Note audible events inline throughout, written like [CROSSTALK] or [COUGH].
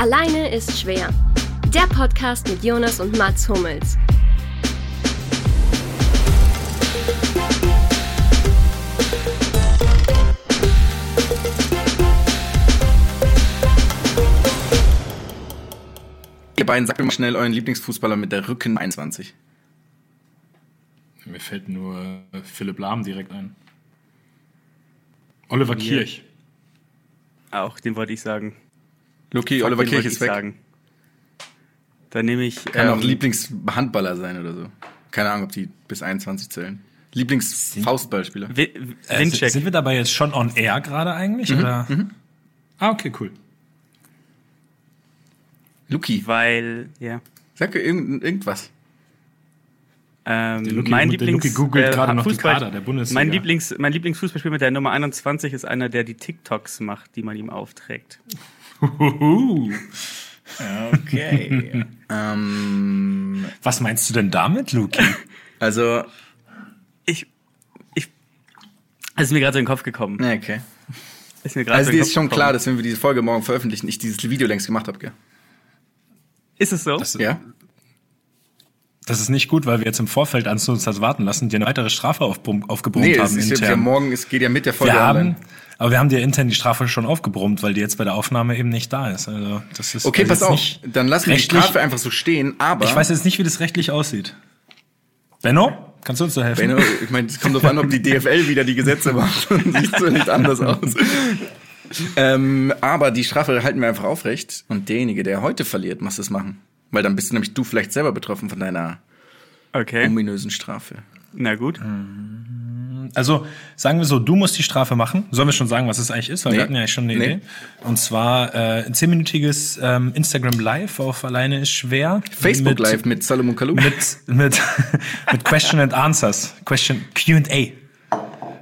Alleine ist schwer. Der Podcast mit Jonas und Mats Hummels. Ihr beiden sagt mir mal schnell euren Lieblingsfußballer mit der Rücken 21. Mir fällt nur Philipp Lahm direkt ein. Oliver Kirch. Auch, den wollte ich sagen. Luki, Fuck, Oliver Kirch ist ich weg. Sagen. Dann nehme ich. Kann auch ähm, Lieblingshandballer sein oder so. Keine Ahnung, ob die bis 21 zählen. Lieblingsfaustballspieler. Äh, sind wir dabei jetzt schon on air gerade eigentlich? oder? Ah, okay, cool. Luki, weil, ja. sag irgend, irgendwas. Ähm, Luki- mein der Lieblings, Luki googelt gerade noch die Fußball- Kader der Bundesliga. Mein, Lieblings, mein Lieblingsfußballspieler mit der Nummer 21 ist einer, der die TikToks macht, die man ihm aufträgt. Okay. ähm, Was meinst du denn damit, Luki? also, Ich. Ich. Es ist mir gerade so in den Kopf gekommen. ja, okay. Ist mir gerade Also so dir ist schon gekommen. klar, dass wenn wir diese Folge morgen veröffentlichen, ich dieses Video längst gemacht habe, gell? Ist es so? Das, Ja? das ist nicht gut, weil wir jetzt im Vorfeld an uns das warten lassen, dir eine weitere Strafe aufbrummt- aufgebrummt Nee, es haben ist jetzt ja morgen, es geht ja mit der Folge wir haben, online. Aber wir haben dir intern die Strafe schon aufgebrummt, weil die jetzt bei der Aufnahme eben nicht da ist. Also das ist Okay, das pass auf. Nicht Dann lassen wir die Strafe einfach so stehen, aber. Ich weiß jetzt nicht, wie das rechtlich aussieht. Benno, kannst du uns da helfen? Benno, ich meine, es kommt darauf an, ob die DFL wieder die Gesetze macht. [LAUGHS] Sieht so nicht anders aus. ähm, aber die Strafe halten wir einfach aufrecht und derjenige, der heute verliert, muss es machen. Weil dann bist du nämlich du vielleicht selber betroffen von deiner Okay. ominösen Strafe. Na gut. Also sagen wir so, du musst die Strafe machen. Sollen wir schon sagen, was es eigentlich ist? Weil Nee. wir hatten ja schon eine Nee. Idee. Und zwar äh, ein zehnminütiges ähm, Instagram Live auf Alleine ist schwer. Facebook mit, Live mit Salomon Kalou. Mit, mit, [LAUGHS] mit Question and Answers. Question Q&A.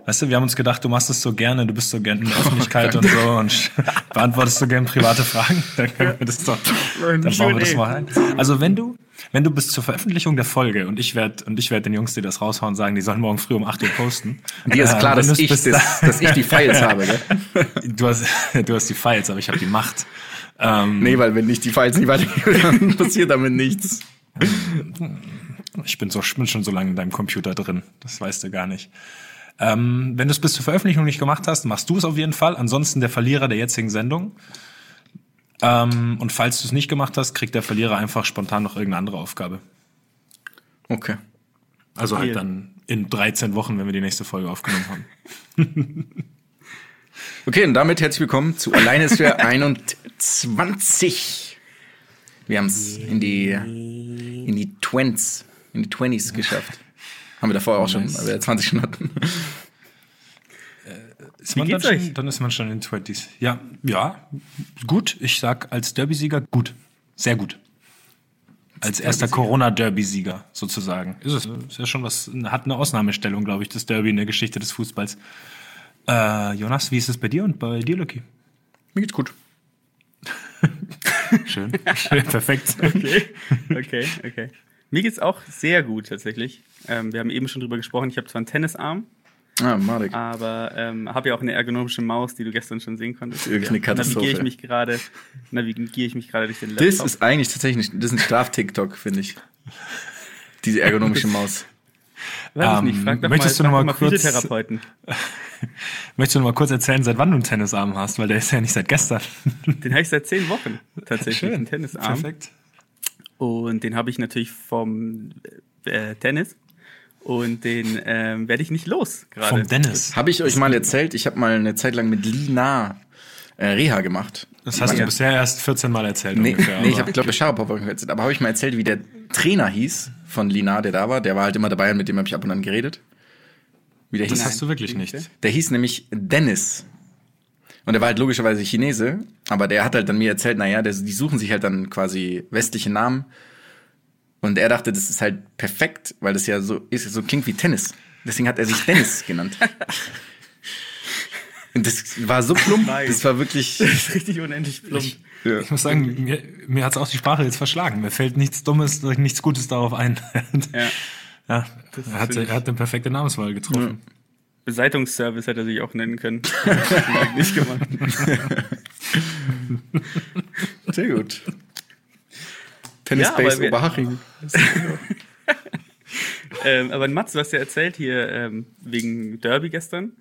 Weißt du, wir haben uns gedacht, du machst es so gerne, du bist so gerne in der [LAUGHS] Öffentlichkeit und so und beantwortest so gerne private Fragen. [LAUGHS] Dann können wir das doch, dann bauen wir das mal rein. Also wenn du, wenn du bis zur Veröffentlichung der Folge und ich werde und ich werde den Jungs, die das raushauen, sagen, die sollen morgen früh um 8 Uhr posten. [LAUGHS] Dir ist Äh, klar, dass ich, das, dass ich die Files habe, gell? Du hast, du hast die Files, aber ich habe die Macht. Ähm, Nee, weil wenn ich die Files nicht weitergebe, dann passiert damit nichts. Ich bin, so, ich bin schon so lange in deinem Computer drin. Das weißt du gar nicht. Ähm, wenn du es bis zur Veröffentlichung nicht gemacht hast, machst du es auf jeden Fall. Ansonsten der Verlierer der jetzigen Sendung. Ähm, und falls du es nicht gemacht hast, kriegt der Verlierer einfach spontan noch irgendeine andere Aufgabe. Okay. Also halt dann in 13 Wochen, wenn wir die nächste Folge aufgenommen haben. [LAUGHS] Okay, und damit herzlich willkommen zu Alleine ist für [LAUGHS] 21. Wir haben es in die, in die Twents, in die Twenties geschafft. Haben wir davor auch schon, weil wir 20 schon hatten. Ist man geht's dann, schon, dann ist man schon in den 20s. Ja, ja, gut. Ich sag als Derby-Sieger gut. Sehr gut. Als erster Corona-Derby-Sieger sozusagen. Ist es. Ist ja schon was, hat eine Ausnahmestellung, glaube ich, das Derby in der Geschichte des Fußballs. Äh, Jonas, wie ist es bei dir und bei dir, Lucky? Mir geht's gut. [LAUGHS] Schön. [LAUGHS] Schön perfekt. Okay, okay, okay. Mir geht's auch sehr gut tatsächlich. Ähm, wir haben eben schon drüber gesprochen. Ich habe zwar einen Tennisarm, Ah, Marek. aber ähm, habe ja auch eine ergonomische Maus, die du gestern schon sehen konntest. Wirklich eine Katastrophe. Navigiere ich mich gerade, navigiere ich mich gerade durch den Laptop. Das ist eigentlich tatsächlich, das ist ein Straf-TikTok, finde ich. Diese ergonomische [LAUGHS] Maus. Weiß ich nicht. Ähm, Frag doch möchtest mal, du noch mal kurz- Physiotherapeuten. [LAUGHS] Möchtest du noch mal kurz erzählen, seit wann du einen Tennisarm hast? Weil der ist ja nicht seit gestern. Den habe ich seit zehn Wochen tatsächlich, einen Tennisarm. Perfekt. Und den habe ich natürlich vom äh, Tennis. Und den ähm, werde ich nicht los gerade. Vom Dennis. Habe ich euch mal erzählt, ich habe mal eine Zeit lang mit Lina äh, Reha gemacht. Das hast du Ja. bisher erst 14 Mal erzählt Nee, ungefähr. nee ich aber- habe, glaube ich, Scharapov erzählt. Aber habe ich mal erzählt, wie der Trainer hieß von Lina, der da war. Der war halt immer dabei und mit dem habe ich ab und an geredet. Wie der das hieß. hast du wirklich nicht. Der hieß nämlich Dennis. Und der war halt logischerweise Chinese, aber der hat halt dann mir erzählt, naja, der, die suchen sich halt dann quasi westliche Namen. Und er dachte, das ist halt perfekt, weil das ja so ist, so klingt wie Tennis. Deswegen hat er sich Dennis [LAUGHS] genannt. Und das war so plump, Nice. das war wirklich. Das ist richtig unendlich plump. Ja. Ich muss sagen, mir, mir hat's auch die Sprache jetzt verschlagen. Mir fällt nichts Dummes, nichts Gutes darauf ein. Ja. [LAUGHS] ja, er hat, ich- er hat eine perfekte Namenswahl getroffen. Beseitigungsservice hätte er sich auch nennen können. [LAUGHS] Nicht gemacht. [LAUGHS] Sehr gut. Tennis Ja, Oberhaching. [LAUGHS] Ähm, aber Mats, du hast ja erzählt hier ähm, wegen Derby gestern.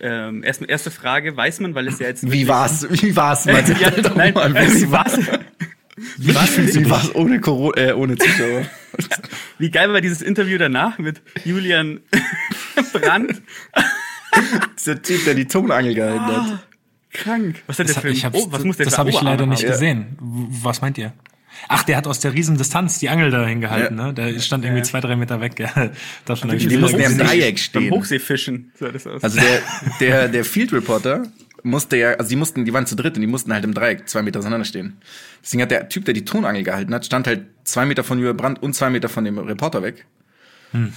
Ähm, erst, erste Frage, weiß man, weil es ja jetzt Wie war's? Wie war's? Mats? ja, nein, mal, wie war's? Wie war's, wie war's ohne, Corona, äh, ohne Zuschauer? Wie geil war dieses Interview danach mit Julian Brandt? [LAUGHS] Dieser Typ, der die Tonangel gehalten hat. Krank. Was hat Das, der für ein, oh, was muss der das habe ich leider nicht haben? gesehen. Was meint ihr? Ach, der hat aus der riesen Distanz die Angel da hingehalten, Ja. ne? Der stand irgendwie zwei, drei Meter weg. Ja, davon hab ich Die mussten ja im. Dreieck Beim stehen. Hochseefischen sah das aus. Also der, [LAUGHS] der, der Field Reporter musste ja, also die mussten, die waren zu dritt und die mussten halt im Dreieck zwei Meter auseinander stehen. Deswegen hat der Typ, der die Tonangel gehalten hat, stand halt zwei Meter von Julia Brandt und zwei Meter von dem Reporter weg.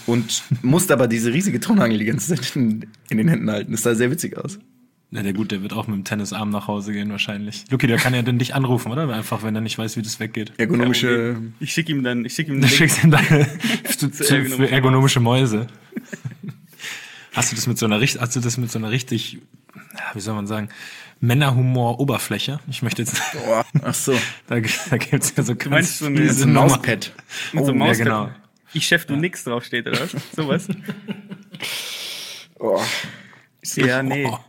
Und musste aber diese riesige Tonangel die ganze Zeit in, in den Händen halten. Das sah sehr witzig aus. Ja, der gut, der wird auch mit dem Tennisarm nach Hause gehen wahrscheinlich. Luki, der kann ja dann dich anrufen, oder? Einfach, wenn er nicht weiß, wie das weggeht. Ergonomische. ich schicke ihm dann, ich schicke ihm [LAUGHS] Du einen Link. schickst ihm deine [LAUGHS] zu, zu, ergonomische für ergonomische Mäuse. [LAUGHS] Hast du das mit so einer richtig, hast du das mit so einer richtig, ja, wie soll man sagen, Männerhumor-Oberfläche? Ich möchte jetzt, Boah, ach so. da, da gibt's ja so meinst so eine- So ein. Mauspad. Mit so einem ja, Mauspad. genau. Ich Chef, du nix draufsteht, oder was? [LAUGHS] Sowas? Oh. ja, [LAUGHS] nee. Oh,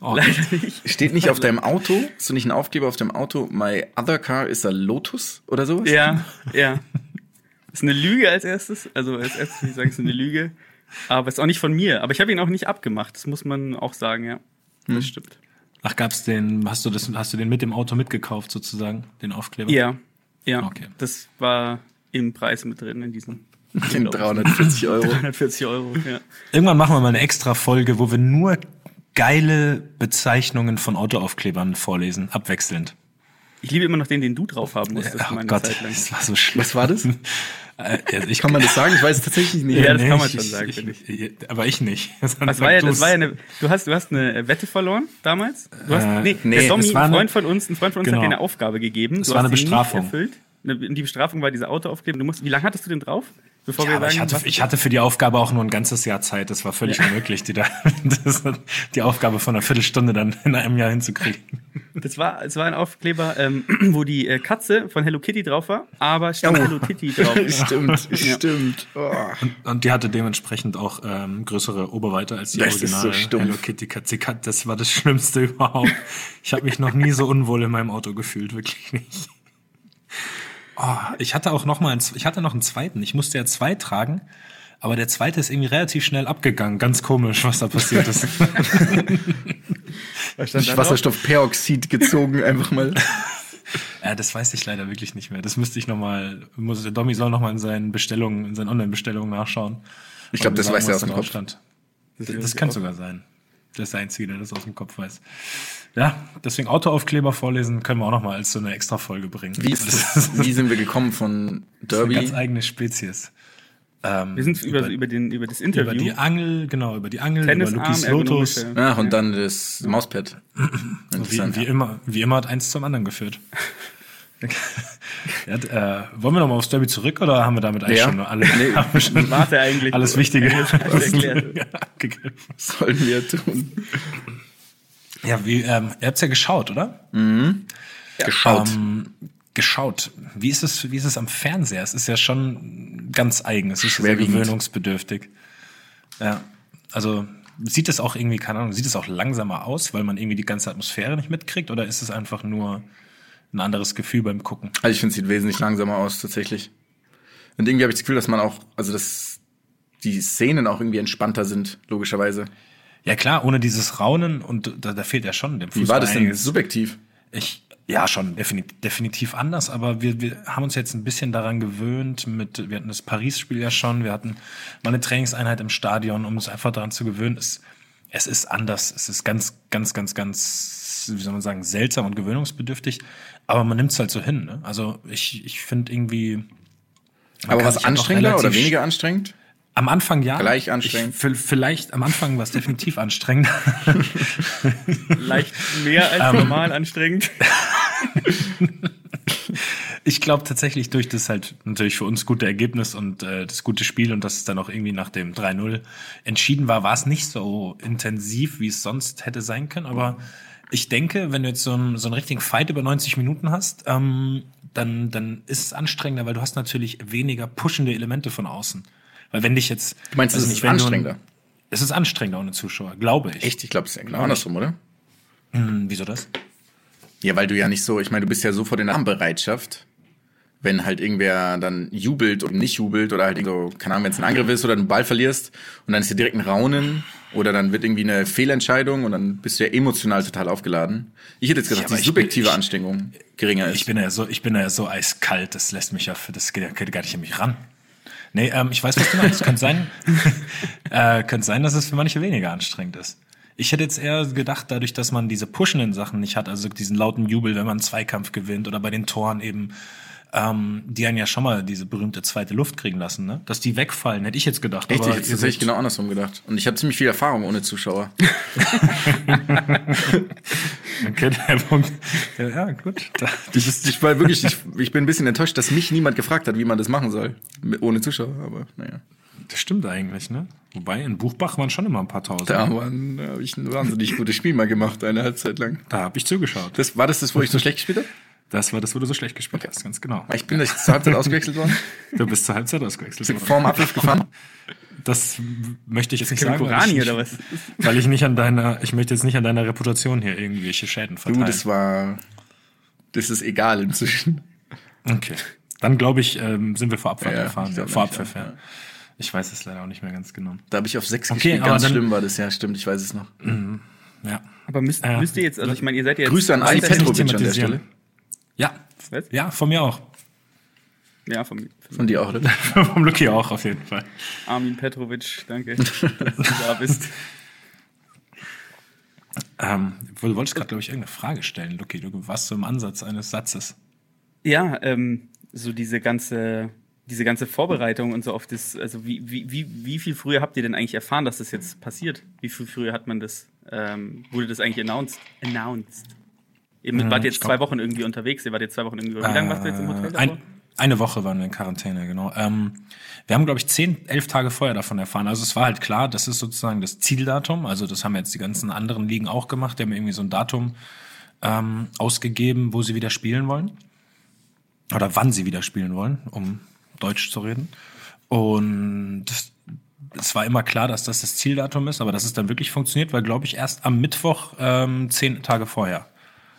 oh, Leider nicht. Steht nicht auf deinem Auto, hast du nicht einen Aufkleber auf deinem Auto, my other car is a Lotus oder sowas? Ja, ja. Ist eine Lüge als erstes. Also als erstes würde ich sagen, es ist eine Lüge. Aber ist auch nicht von mir. Aber ich habe ihn auch nicht abgemacht. Das muss man auch sagen, ja. Das stimmt. Ach, gab's den, hast du das, hast du den mit dem Auto mitgekauft sozusagen, den Aufkleber? Ja, ja. Okay. Das war im Preis mit drin in diesem. In 340 Euro. 140 Euro, ja. Irgendwann machen wir mal eine extra Folge, wo wir nur geile Bezeichnungen von Autoaufklebern vorlesen, abwechselnd. Ich liebe immer noch den, den du drauf haben musstest. oh meine Gott, Zeit lang. das war so schlimm. Was war das? Äh, also ich Kann man das sagen? Ich weiß es tatsächlich nicht. Ja, das kann man ich- schon sagen, finde ich. Aber ich nicht. [LAUGHS] Das war, ja, das war ja eine, du hast, du hast eine Wette verloren damals. Du hast, Äh, nee, nee, der war ein Freund von uns, ein Freund von uns Genau. hat dir eine Aufgabe gegeben. Das du war hast eine Bestrafung. erfüllt. Die Bestrafung war diese Autoaufkleber. Du musst, wie lange hattest du denn drauf? Bevor Ja, aber ich hatte, ich hatte für die Aufgabe auch nur ein ganzes Jahr Zeit. Das war völlig unmöglich, die, da, [LAUGHS] das, die Aufgabe von einer Viertelstunde dann in einem Jahr hinzukriegen. Das war, es war ein Aufkleber, ähm, [CLEARS THROAT] wo die äh, Katze von Hello Kitty drauf war, aber stand Oh. Hello Kitty drauf. [LAUGHS] Stimmt, stimmt. Oh. Und die hatte dementsprechend auch ähm, größere Oberweite als die Das ist originale so. Hello Kitty Katze Kat. Das war das Schlimmste [LAUGHS] überhaupt. Ich habe mich noch nie so unwohl in meinem Auto gefühlt, wirklich nicht. Oh, ich hatte auch noch mal, einen, ich hatte noch einen zweiten. Ich musste ja zwei tragen, aber der zweite ist irgendwie relativ schnell abgegangen. Ganz komisch, was da passiert ist. [LAUGHS] Durch Wasserstoffperoxid gezogen, einfach mal. [LAUGHS] ja, das weiß ich leider wirklich nicht mehr. Das müsste ich noch mal. Muss, der Domi soll noch mal in seinen Bestellungen, in seinen Online-Bestellungen nachschauen. Ich glaub, Und das weiß er was aus dem Kopf. stand. Das, das ich kann sogar sein. Der ist der Einzige, der das aus dem Kopf weiß. Ja, deswegen Autoaufkleber vorlesen können wir auch noch mal als so eine extra Folge bringen. Wie, ist das das, wie sind wir gekommen von ist eine Derby? ganz eigene Spezies. Ähm, Wir sind über, über, den, über das über Interview. die Angel, genau, über die Angel, Tennisarm, über Lukis Lotus. Ach, und dann das Mauspad. Wie, wie immer, wie immer hat eins zum anderen geführt. Ja, äh, wollen wir noch mal aufs Derby zurück oder haben wir damit eigentlich Ja. schon alle, Nee. [LAUGHS] haben wir schon eigentlich. alles Wichtige [LAUGHS] sollen wir tun? Ja, wie, ähm, ihr habt's ja geschaut, oder? Geschaut. Ähm, geschaut. Wie ist es, wie ist es am Fernseher? Es ist ja schon ganz eigen. Es ist sehr gewöhnungsbedürftig. Ja. Also, sieht es auch irgendwie, keine Ahnung, sieht es auch langsamer aus, weil man irgendwie die ganze Atmosphäre nicht mitkriegt? Oder ist es einfach nur ein anderes Gefühl beim Gucken? Also ich finde, es sieht wesentlich langsamer aus, tatsächlich. Und irgendwie habe ich das Gefühl, dass man auch, also dass die Szenen auch irgendwie entspannter sind, logischerweise. Ja klar, ohne dieses Raunen und da, da fehlt ja schon dem Wie war das denn einiges. subjektiv? Ich, ja, schon definitiv, definitiv anders, aber wir, wir haben uns jetzt ein bisschen daran gewöhnt. Mit, wir hatten das Paris-Spiel ja schon, wir hatten mal eine Trainingseinheit im Stadion, um uns einfach daran zu gewöhnen. Es, es ist anders, es ist ganz, ganz, ganz, ganz, wie soll man sagen, seltsam und gewöhnungsbedürftig, aber man nimmt es halt so hin. Ne? Also ich, ich finde irgendwie. Aber was halt anstrengender oder weniger anstrengend? Am Anfang ja. Gleich anstrengend. Ich, vielleicht am Anfang war es definitiv [LAUGHS] anstrengend. Leicht mehr Ähm. als normal anstrengend. [LAUGHS] Ich glaube tatsächlich durch das halt natürlich für uns gute Ergebnis und äh, das gute Spiel und dass es dann auch irgendwie nach dem 3-0 entschieden war, war es nicht so intensiv, wie es sonst hätte sein können. Aber ich denke, wenn du jetzt so einen, so einen richtigen Fight über 90 Minuten hast, ähm, dann, dann ist es anstrengender, weil du hast natürlich weniger pushende Elemente von außen. Weil wenn dich jetzt. Du meinst, es nicht, ist du- anstrengender? Es ist anstrengender ohne Zuschauer, glaube ich. Echt? Ich glaube, es ist ja genau andersrum, oder? Hm, wieso das? Ja, weil du ja nicht so, ich meine, du bist ja so vor der Armbereitschaft, wenn halt irgendwer dann jubelt und nicht jubelt oder halt so, keine Ahnung, wenn es ein Angriff ist oder einen Ball verlierst und dann ist hier direkt ein Raunen oder dann wird irgendwie eine Fehlentscheidung und dann bist du ja emotional total aufgeladen. Ich hätte jetzt gesagt, Ja, die ich bin- subjektive ich- Anstrengung geringer ist. Ich bin ja so, ich bin ja so eiskalt, das lässt mich ja, für das geht, geht gar nicht an mich ran. Nee, ähm, ich weiß, was du meinst. könnte sein, [LAUGHS] äh, könnte sein, dass es für manche weniger anstrengend ist. Ich hätte jetzt eher gedacht, dadurch, dass man diese pushenden Sachen nicht hat, also diesen lauten Jubel, wenn man einen Zweikampf gewinnt oder bei den Toren eben, ähm, die einen ja schon mal diese berühmte zweite Luft kriegen lassen, ne? Dass die wegfallen, hätte ich jetzt gedacht. Echt, ich aber hätte seht- genau andersrum gedacht. Und ich habe ziemlich viel Erfahrung ohne Zuschauer. [LAUGHS] Okay, der Punkt. Ja, gut. Da, Ich, ich war wirklich, ich, ich bin ein bisschen enttäuscht, dass mich niemand gefragt hat, wie man das machen soll. Ohne Zuschauer, aber naja. das stimmt eigentlich, ne? Wobei, in Buchbach waren schon immer ein paar Tausend. Da waren- da habe ich ein wahnsinnig gutes Spiel mal gemacht, eine Halbzeit lang. Da habe ich zugeschaut. Das, war das das, wo ich so schlecht gespielt habe? Das war das, wo du so schlecht gespielt hast, ganz genau. Ich bin nicht zur Halbzeit ausgewechselt worden. [LAUGHS] Du bist zur Halbzeit ausgewechselt Sind worden. vorm Abpfiff gefahren. Das möchte ich jetzt nicht sagen. weil Kurani ich oder nicht, was? Weil ich nicht an deiner, ich möchte jetzt nicht an deiner Reputation hier irgendwelche Schäden Du, verteilen. das war, das ist egal inzwischen. okay. Dann glaube ich, ähm, sind wir vor Abpfiff Ja, gefahren. ich Ja, vor Abpfiff, ja. ja. Ich weiß es leider auch nicht mehr ganz genau. Da habe ich auf sechs Okay, gespielt. aber Ganz dann- schlimm war das, ja, stimmt, ich weiß es noch. Ja. Aber müsst, müsst ihr jetzt, also ich meine, ihr seid ja jetzt. Grüße an Ali Petrovic an der. Stelle. Ja. Was? Ja, von mir auch. Ja, vom, vom Von dir auch, oder? [LAUGHS] Vom Lucky auch auf jeden Fall. Armin Petrovic, danke, [LAUGHS] dass du da bist. Ähm, du wolltest gerade, glaube ich, irgendeine Frage stellen, Lucky. Du warst so im Ansatz eines Satzes. Ja, ähm, so diese ganze, diese ganze Vorbereitung und so auf das, also wie, wie, wie, wie viel früher habt ihr denn eigentlich erfahren, dass das jetzt passiert? Wie viel früher hat man das, ähm, wurde das eigentlich announced? Announced. Ihr Mhm, wart jetzt glaub- zwei Wochen irgendwie unterwegs, ihr wart jetzt zwei Wochen irgendwie, wie lange warst du jetzt im Hotel? Äh, ein, eine Woche waren wir in Quarantäne, genau. Ähm, wir haben, glaube ich, zehn, elf Tage vorher davon erfahren. Also es war halt klar, das ist sozusagen das Zieldatum. Also das haben jetzt die ganzen anderen Ligen auch gemacht. Die haben irgendwie so ein Datum ähm, ausgegeben, wo sie wieder spielen wollen. Oder wann sie wieder spielen wollen, um Deutsch zu reden. Und es war immer klar, dass das das Zieldatum ist, aber dass es dann wirklich funktioniert, war, glaube ich, erst am Mittwoch ähm, zehn Tage vorher.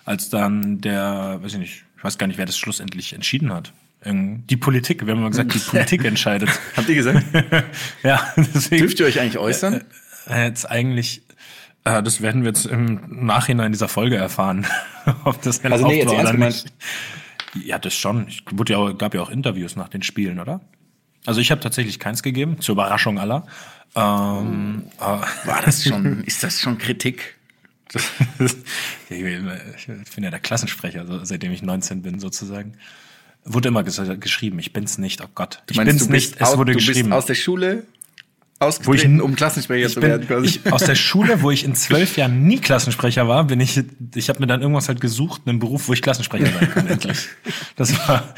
Als dann der, weiß ich nicht, ich weiß gar nicht, wer das schlussendlich entschieden hat. Die Politik, wir haben immer gesagt, die [LAUGHS] Politik entscheidet. Habt ihr gesagt? [LAUGHS] ja, deswegen. Dürft ihr euch eigentlich äußern? Äh, Jetzt eigentlich, äh, das werden wir jetzt im Nachhinein dieser Folge erfahren, [LAUGHS] ob das Also nee, war oder nicht. Ja, das schon. Ich wurde ja auch, gab ja auch Interviews nach den Spielen, oder? Also ich habe tatsächlich keins gegeben, zur Überraschung aller. Ähm, äh, War das schon, ist das schon Kritik? [LAUGHS] ich bin ja der Klassensprecher, seitdem ich 19 bin sozusagen. Wurde immer ges geschrieben, ich bin's nicht, oh Gott. Ich Meinst bin's nicht, es wurde du geschrieben. bist aus der Schule ausgetreten, ich- um Klassensprecher zu bin, werden quasi. ich, aus der Schule, wo ich in zwölf Jahren nie Klassensprecher war, bin ich, ich habe mir dann irgendwas halt gesucht, einen Beruf, wo ich Klassensprecher sein kann, [LAUGHS] endlich. Das war,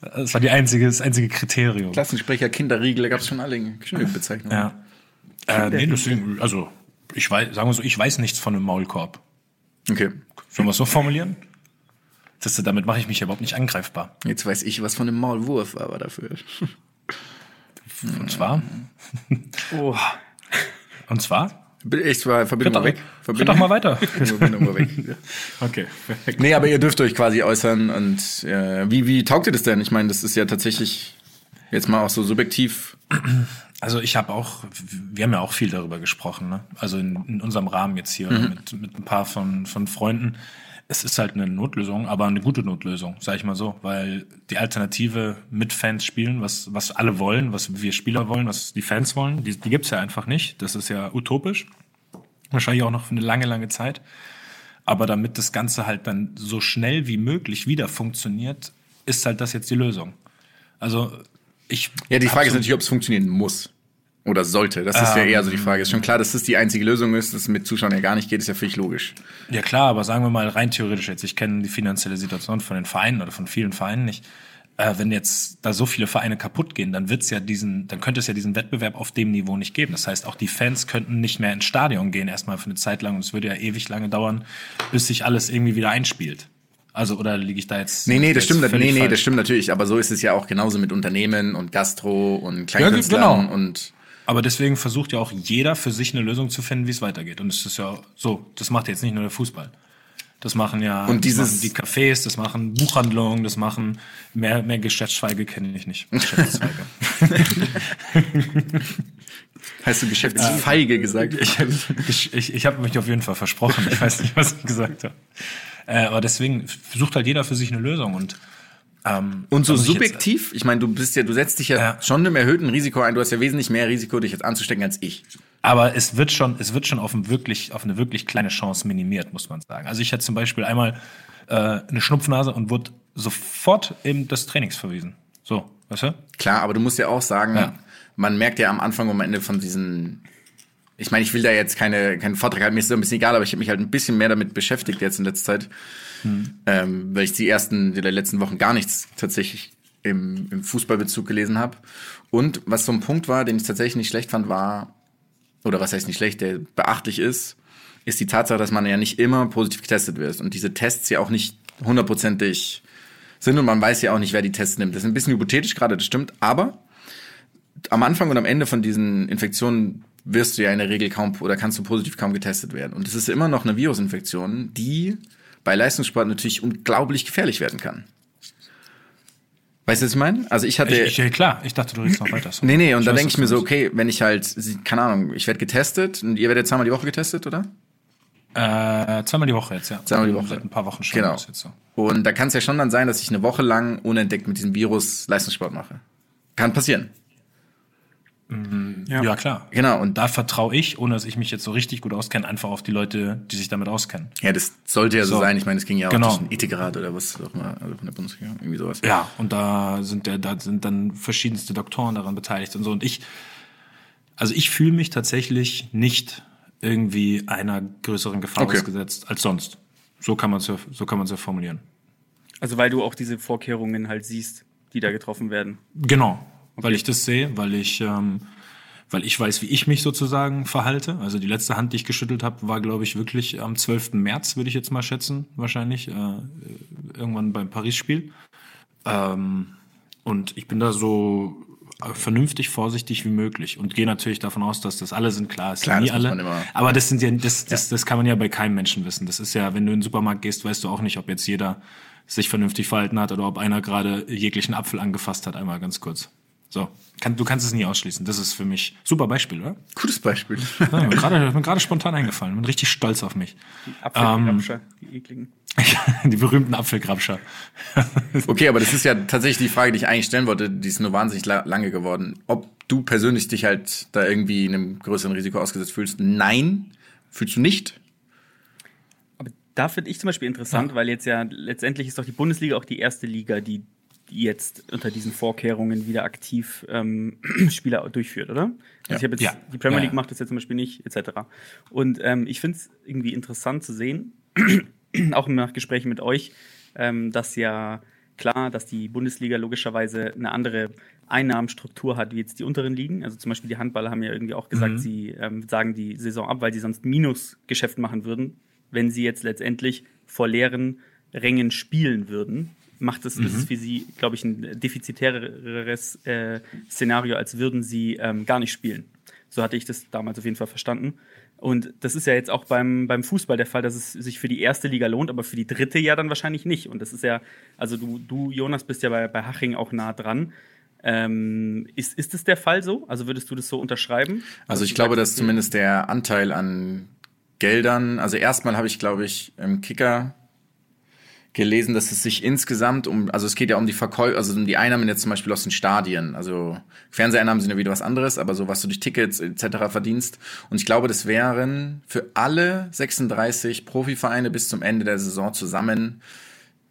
das war die einzige, das einzige Kriterium. Klassensprecher, Kinderriegel, da gab es schon alle schöne Bezeichnungen. Ja. Äh, nee, deswegen, also, ich weiß, sagen wir so, ich weiß nichts von einem Maulkorb. Okay, Sollen wir es so formulieren? Das, damit mache ich mich überhaupt nicht angreifbar. jetzt weiß ich, was von einem Maulwurf aber dafür. Und zwar, Oh, und zwar, Ich war [LAUGHS] Verbindung mal weg. Red doch mal weiter. Verbindung mal weg. Okay, perfekt. Nee, aber ihr dürft euch quasi äußern und äh, wie, wie taugt ihr das denn? Ich meine, das ist ja tatsächlich jetzt mal auch so subjektiv. Also ich habe auch, wir haben ja auch viel darüber gesprochen, ne? Also in, in unserem Rahmen jetzt hier mit, mit ein paar von, von Freunden. Es ist halt eine Notlösung, aber eine gute Notlösung, sage ich mal so, weil die Alternative mit Fans spielen, was, was alle wollen, was wir Spieler wollen, was die Fans wollen, die, die gibt's ja einfach nicht. Das ist ja utopisch. Wahrscheinlich auch noch für eine lange, lange Zeit. Aber damit das Ganze halt dann so schnell wie möglich wieder funktioniert, ist halt das jetzt die Lösung. Also ich. Ja, die Frage ist natürlich, ob es funktionieren muss. Oder sollte. Das ist ja eher so die Frage. Ist schon klar, dass das die einzige Lösung ist, dass es mit Zuschauern ja gar nicht geht, ist ja völlig logisch. Ja klar, aber sagen wir mal rein theoretisch jetzt, ich kenne die finanzielle Situation von den Vereinen oder von vielen Vereinen nicht. äh, wenn jetzt da so viele Vereine kaputt gehen, dann wird's ja diesen, dann könnte es ja diesen Wettbewerb auf dem Niveau nicht geben. Das heißt, auch die Fans könnten nicht mehr ins Stadion gehen, erstmal für eine Zeit lang. Und es würde ja ewig lange dauern, bis sich alles irgendwie wieder einspielt. Also, oder liege ich da jetzt? Nee, nee, das stimmt, nee, nee, falsch? das stimmt natürlich, aber so ist es ja auch genauso mit Unternehmen und Gastro und Kleinkünstlern genau. und Aber deswegen versucht ja auch jeder für sich eine Lösung zu finden, wie es weitergeht. Und es ist ja so, das macht jetzt nicht nur der Fußball. Das machen ja Und dieses- die Cafés, das machen Buchhandlungen, das machen mehr, mehr Geschäftszweige kenne ich nicht. Geschäftszweige. [LAUGHS] hast du Geschäftsfeige gesagt? ich ich, ich habe mich auf jeden Fall versprochen. Ich weiß nicht, was ich gesagt habe. Äh, aber deswegen sucht halt jeder für sich eine Lösung. Und, ähm, Und so muss ich subjektiv, ich meine, du bist ja, du setzt dich ja, Ja. schon einem erhöhten Risiko ein. Du hast ja wesentlich mehr Risiko, dich jetzt anzustecken als ich. Aber es wird schon, es wird schon auf, ein wirklich, auf eine wirklich kleine Chance minimiert, muss man sagen. Also ich hatte zum Beispiel einmal äh, eine Schnupfnase und wurde sofort eben des Trainings verwiesen. So, weißt du? Klar, aber du musst ja auch sagen, Ja. man merkt ja am Anfang und am Ende von diesen. Ich meine, ich will da jetzt keine, keinen Vortrag halten, mir ist das ein bisschen egal, aber ich habe mich halt ein bisschen mehr damit beschäftigt jetzt in letzter Zeit. Ähm, weil ich die ersten, die letzten Wochen gar nichts tatsächlich im, im Fußballbezug gelesen habe. Und was so ein Punkt war, den ich tatsächlich nicht schlecht fand, war, oder was heißt nicht schlecht, der beachtlich ist, ist die Tatsache, dass man ja nicht immer positiv getestet wird und diese Tests ja auch nicht hundertprozentig sind und man weiß ja auch nicht, wer die Tests nimmt. Das ist ein bisschen hypothetisch gerade, das stimmt, aber am Anfang und am Ende von diesen Infektionen wirst du ja in der Regel kaum oder kannst du positiv kaum getestet werden. Und es ist immer noch eine Virusinfektion, die bei Leistungssport natürlich unglaublich gefährlich werden kann. Weißt du, was ich meine? Also ich hatte. Ich, ich, klar, ich dachte, du redest noch weiter. So. nee, nee, und da weiß, denke ich mir so, okay, wenn ich halt, keine Ahnung, ich werde getestet und ihr werdet zweimal die Woche getestet, oder? Äh, zweimal die Woche jetzt, ja. Zweimal die Woche. Seit ein paar Wochen schon. Genau. so. Und da kann es ja schon dann sein, dass ich eine Woche lang unentdeckt mit diesem Virus Leistungssport mache. Kann passieren. Ja. klar. Genau, und Da vertraue ich, ohne dass ich mich jetzt so richtig gut auskenne, einfach auf die Leute, die sich damit auskennen. Ja, das sollte ja so, So. sein. Ich meine, es ging ja auch Genau. durch den Ethikrat oder was auch immer, also von der Bundesliga, irgendwie sowas. Ja, und da sind ja, da sind dann verschiedenste Doktoren daran beteiligt und so. Und ich, also ich fühle mich tatsächlich nicht irgendwie einer größeren Gefahr Okay. ausgesetzt als sonst. So kann man es ja, so kann man es ja formulieren. Also weil du auch diese Vorkehrungen halt siehst, die da getroffen werden. Genau, weil ich das sehe, weil ich, ähm, weil ich weiß, wie ich mich sozusagen verhalte. Also die letzte Hand, die ich geschüttelt habe, war, glaube ich, wirklich am 12. März, würde ich jetzt mal schätzen, wahrscheinlich, äh, irgendwann beim Paris-Spiel. Ähm, und ich bin da so äh, vernünftig vorsichtig wie möglich und gehe natürlich davon aus, dass das alle sind. Klar, es Klar, sind nie alle. Aber das sind ja, das, das, das kann man ja bei keinem Menschen wissen. Das ist ja, wenn du in den Supermarkt gehst, weißt du auch nicht, ob jetzt jeder sich vernünftig verhalten hat oder ob einer gerade jeglichen Apfel angefasst hat, einmal ganz kurz. So. Kann, du kannst es nie ausschließen. Das ist für mich super Beispiel, oder? Gutes Beispiel. Ja, mir gerade, mir gerade spontan eingefallen. Bin richtig stolz auf mich. Apfelgrabscher, die ekligen. [LAUGHS] Die berühmten Apfelgrabscher. [LAUGHS] okay, aber das ist ja tatsächlich die Frage, die ich eigentlich stellen wollte, die ist nur wahnsinnig la lange geworden. Ob du persönlich dich halt da irgendwie einem größeren Risiko ausgesetzt fühlst? Nein, fühlst du nicht. Aber da finde ich zum Beispiel interessant, weil jetzt ja letztendlich ist doch die Bundesliga auch die erste Liga, die, die jetzt unter diesen Vorkehrungen wieder aktiv ähm, [CLEARS THROAT] Spieler durchführt, oder? Also Ja. ich habe jetzt, Ja. die Premier League ja. macht das jetzt zum Beispiel nicht, etc. Und ähm, ich finde es irgendwie interessant zu sehen, [CLEARS THROAT] auch nach Gesprächen mit euch, ähm, dass ja klar, dass die Bundesliga logischerweise eine andere Einnahmenstruktur hat wie jetzt die unteren Ligen. Also zum Beispiel die Handballer haben ja irgendwie auch gesagt, Mhm. sie ähm, sagen die Saison ab, weil sie sonst Minusgeschäft machen würden, wenn sie jetzt letztendlich vor leeren Rängen spielen würden. Macht es, Mhm. ist es für sie, glaube ich, ein defizitäreres äh, Szenario, als würden sie ähm, gar nicht spielen. So hatte ich das damals auf jeden Fall verstanden. Und das ist ja jetzt auch beim, beim Fußball der Fall, dass es sich für die erste Liga lohnt, aber für die dritte ja dann wahrscheinlich nicht. Und das ist ja, also du, du Jonas, bist ja bei, bei Haching auch nah dran. Ähm, ist, ist es der Fall so? Also würdest du das so unterschreiben? Also ich du glaube, dass zumindest der Anteil an Geldern, also erstmal habe ich, glaube ich, im Kicker gelesen, dass es sich insgesamt um, also es geht ja um die Verkäufe, also um die Einnahmen jetzt zum Beispiel aus den Stadien. Also Fernseheinnahmen sind ja wieder was anderes, aber so was du durch Tickets etc. verdienst. Und ich glaube, das wären für alle 36 Profivereine bis zum Ende der Saison zusammen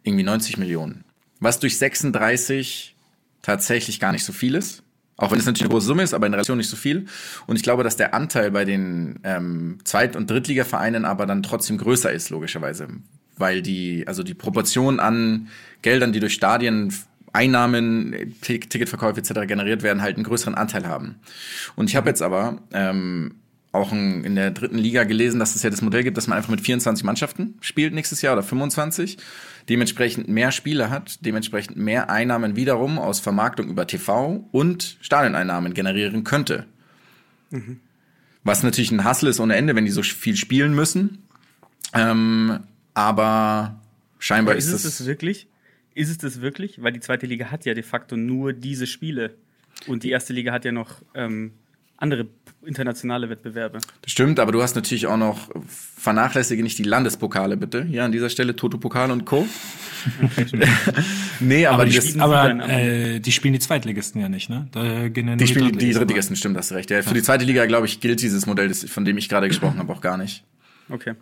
irgendwie 90 Millionen. Was durch 36 tatsächlich gar nicht so viel ist. Auch wenn es natürlich eine große Summe ist, aber in Relation nicht so viel. Und ich glaube, dass der Anteil bei den ähm, Zweit- und Drittligavereinen aber dann trotzdem größer ist, logischerweise. Weil die, also die Proportion an Geldern, die durch Stadien Einnahmen, Ticketverkäufe etc. generiert werden, halt einen größeren Anteil haben. Und ich habe jetzt aber ähm, auch in der dritten Liga gelesen, dass es ja das Modell gibt, dass man einfach mit 24 Mannschaften spielt nächstes Jahr oder 25, dementsprechend mehr Spiele hat, dementsprechend mehr Einnahmen wiederum aus Vermarktung über TV und Stadioneinnahmen generieren könnte. Was natürlich ein Hassel ist ohne Ende, wenn die so viel spielen müssen. Ähm, aber scheinbar Aber ist ist es es. das wirklich? Ist es das wirklich? Weil die zweite Liga hat ja de facto nur diese Spiele. Und die erste Liga hat ja noch ähm, andere internationale Wettbewerbe. Das stimmt, aber du hast natürlich auch noch, vernachlässige nicht die Landespokale bitte. Hier an dieser Stelle Toto-Pokal und Co. [LAUGHS] nee, aber, Aber, die, spielen, aber äh, die spielen die Zweitligisten ja nicht, ne? Da gehen ja die spielen die Drittligisten Drittligisten, stimmt, hast recht. Ja, für die zweite Liga, glaube ich, gilt dieses Modell, von dem ich gerade gesprochen habe, auch gar nicht. Okay.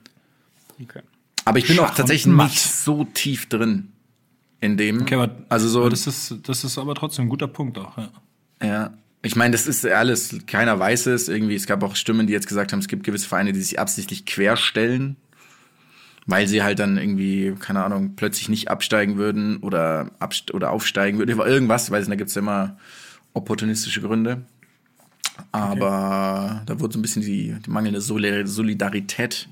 Okay. Aber ich bin Schach auch tatsächlich nicht so tief drin in dem. Okay, aber, also so, aber das ist, das ist aber trotzdem ein guter Punkt auch, ja. Ja. Ich meine, das ist alles, keiner weiß es. Irgendwie, es gab auch Stimmen, die jetzt gesagt haben, es gibt gewisse Vereine, die sich absichtlich querstellen, weil sie halt dann irgendwie, keine Ahnung, plötzlich nicht absteigen würden oder, abst oder aufsteigen würden. Irgendwas, weiß ich, da gibt's ja immer opportunistische Gründe. Aber da wurde so ein bisschen die, die mangelnde Soli- Solidarität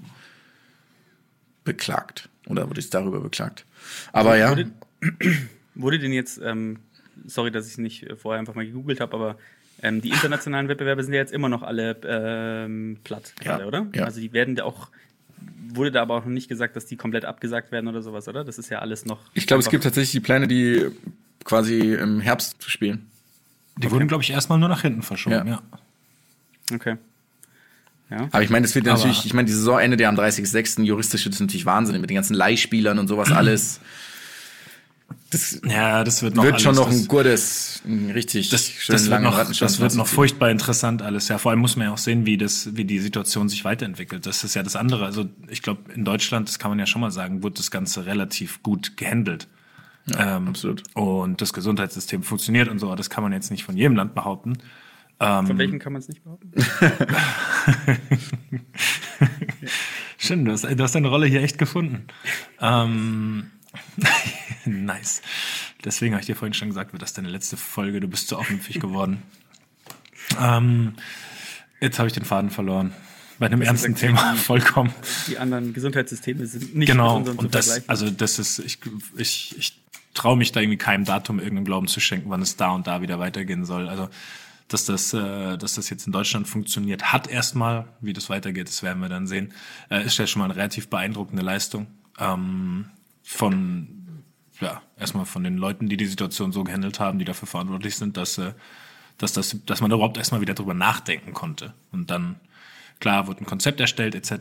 beklagt. Oder wurde es darüber beklagt. Aber ja. Wurde, [CLEARS THROAT] wurde denn jetzt, ähm, sorry, dass ich es nicht äh, vorher einfach mal gegoogelt habe, aber ähm, die internationalen Wettbewerbe sind ja jetzt immer noch alle ähm, platt, Ja, gerade, oder? ja. Also die werden da auch, wurde da aber auch noch nicht gesagt, dass die komplett abgesagt werden oder sowas, oder? Das ist ja alles noch. Ich glaube, es gibt tatsächlich die Pläne, die quasi im Herbst zu spielen. Die wurden, glaube ich, erstmal nur nach hinten verschoben, Ja. ja. Okay. Ja. Aber ich meine, das wird Aber- natürlich, ich meine, die Saison endet ja am 30.06. Juristisch wird es natürlich Wahnsinn mit den ganzen Leihspielern und sowas [CLEARS THROAT] alles. Das Ja, das wird noch wird alles, schon noch das, ein gutes, ein richtig das, schön das, wird langen noch, das wird noch furchtbar interessant alles. Ja, vor allem muss man ja auch sehen, wie das, wie die Situation sich weiterentwickelt. Das ist ja das andere. Also ich glaube, in Deutschland, das kann man ja schon mal sagen, wird das Ganze relativ gut gehandelt. ähm, absolut. Und das Gesundheitssystem funktioniert und so. aber Das kann man jetzt nicht von jedem Land behaupten. Von welchen kann man es nicht behaupten? [LAUGHS] Schön, du hast, du hast deine Rolle hier echt gefunden. Ähm, [LAUGHS] nice. Deswegen habe ich dir vorhin schon gesagt, wird das deine letzte Folge. Du bist zu aufmüpfig [LAUGHS] geworden. ähm, jetzt habe ich den Faden verloren. Bei einem ernsten Thema vollkommen. Die anderen Gesundheitssysteme sind nicht Genau. mit unseren Und das, zu vergleichen. also das ist, ich, ich, ich traue mich da irgendwie keinem Datum irgendeinen Glauben zu schenken, wann es da und da wieder weitergehen soll. Also dass das, äh, dass das jetzt in Deutschland funktioniert, hat erstmal, wie das weitergeht, das werden wir dann sehen, äh, ist ja schon mal eine relativ beeindruckende Leistung ähm, von ja erstmal von den Leuten, die die Situation so gehandelt haben, die dafür verantwortlich sind, dass äh, dass das, dass man überhaupt erstmal wieder drüber nachdenken konnte und dann Klar, wurde ein Konzept erstellt, etc.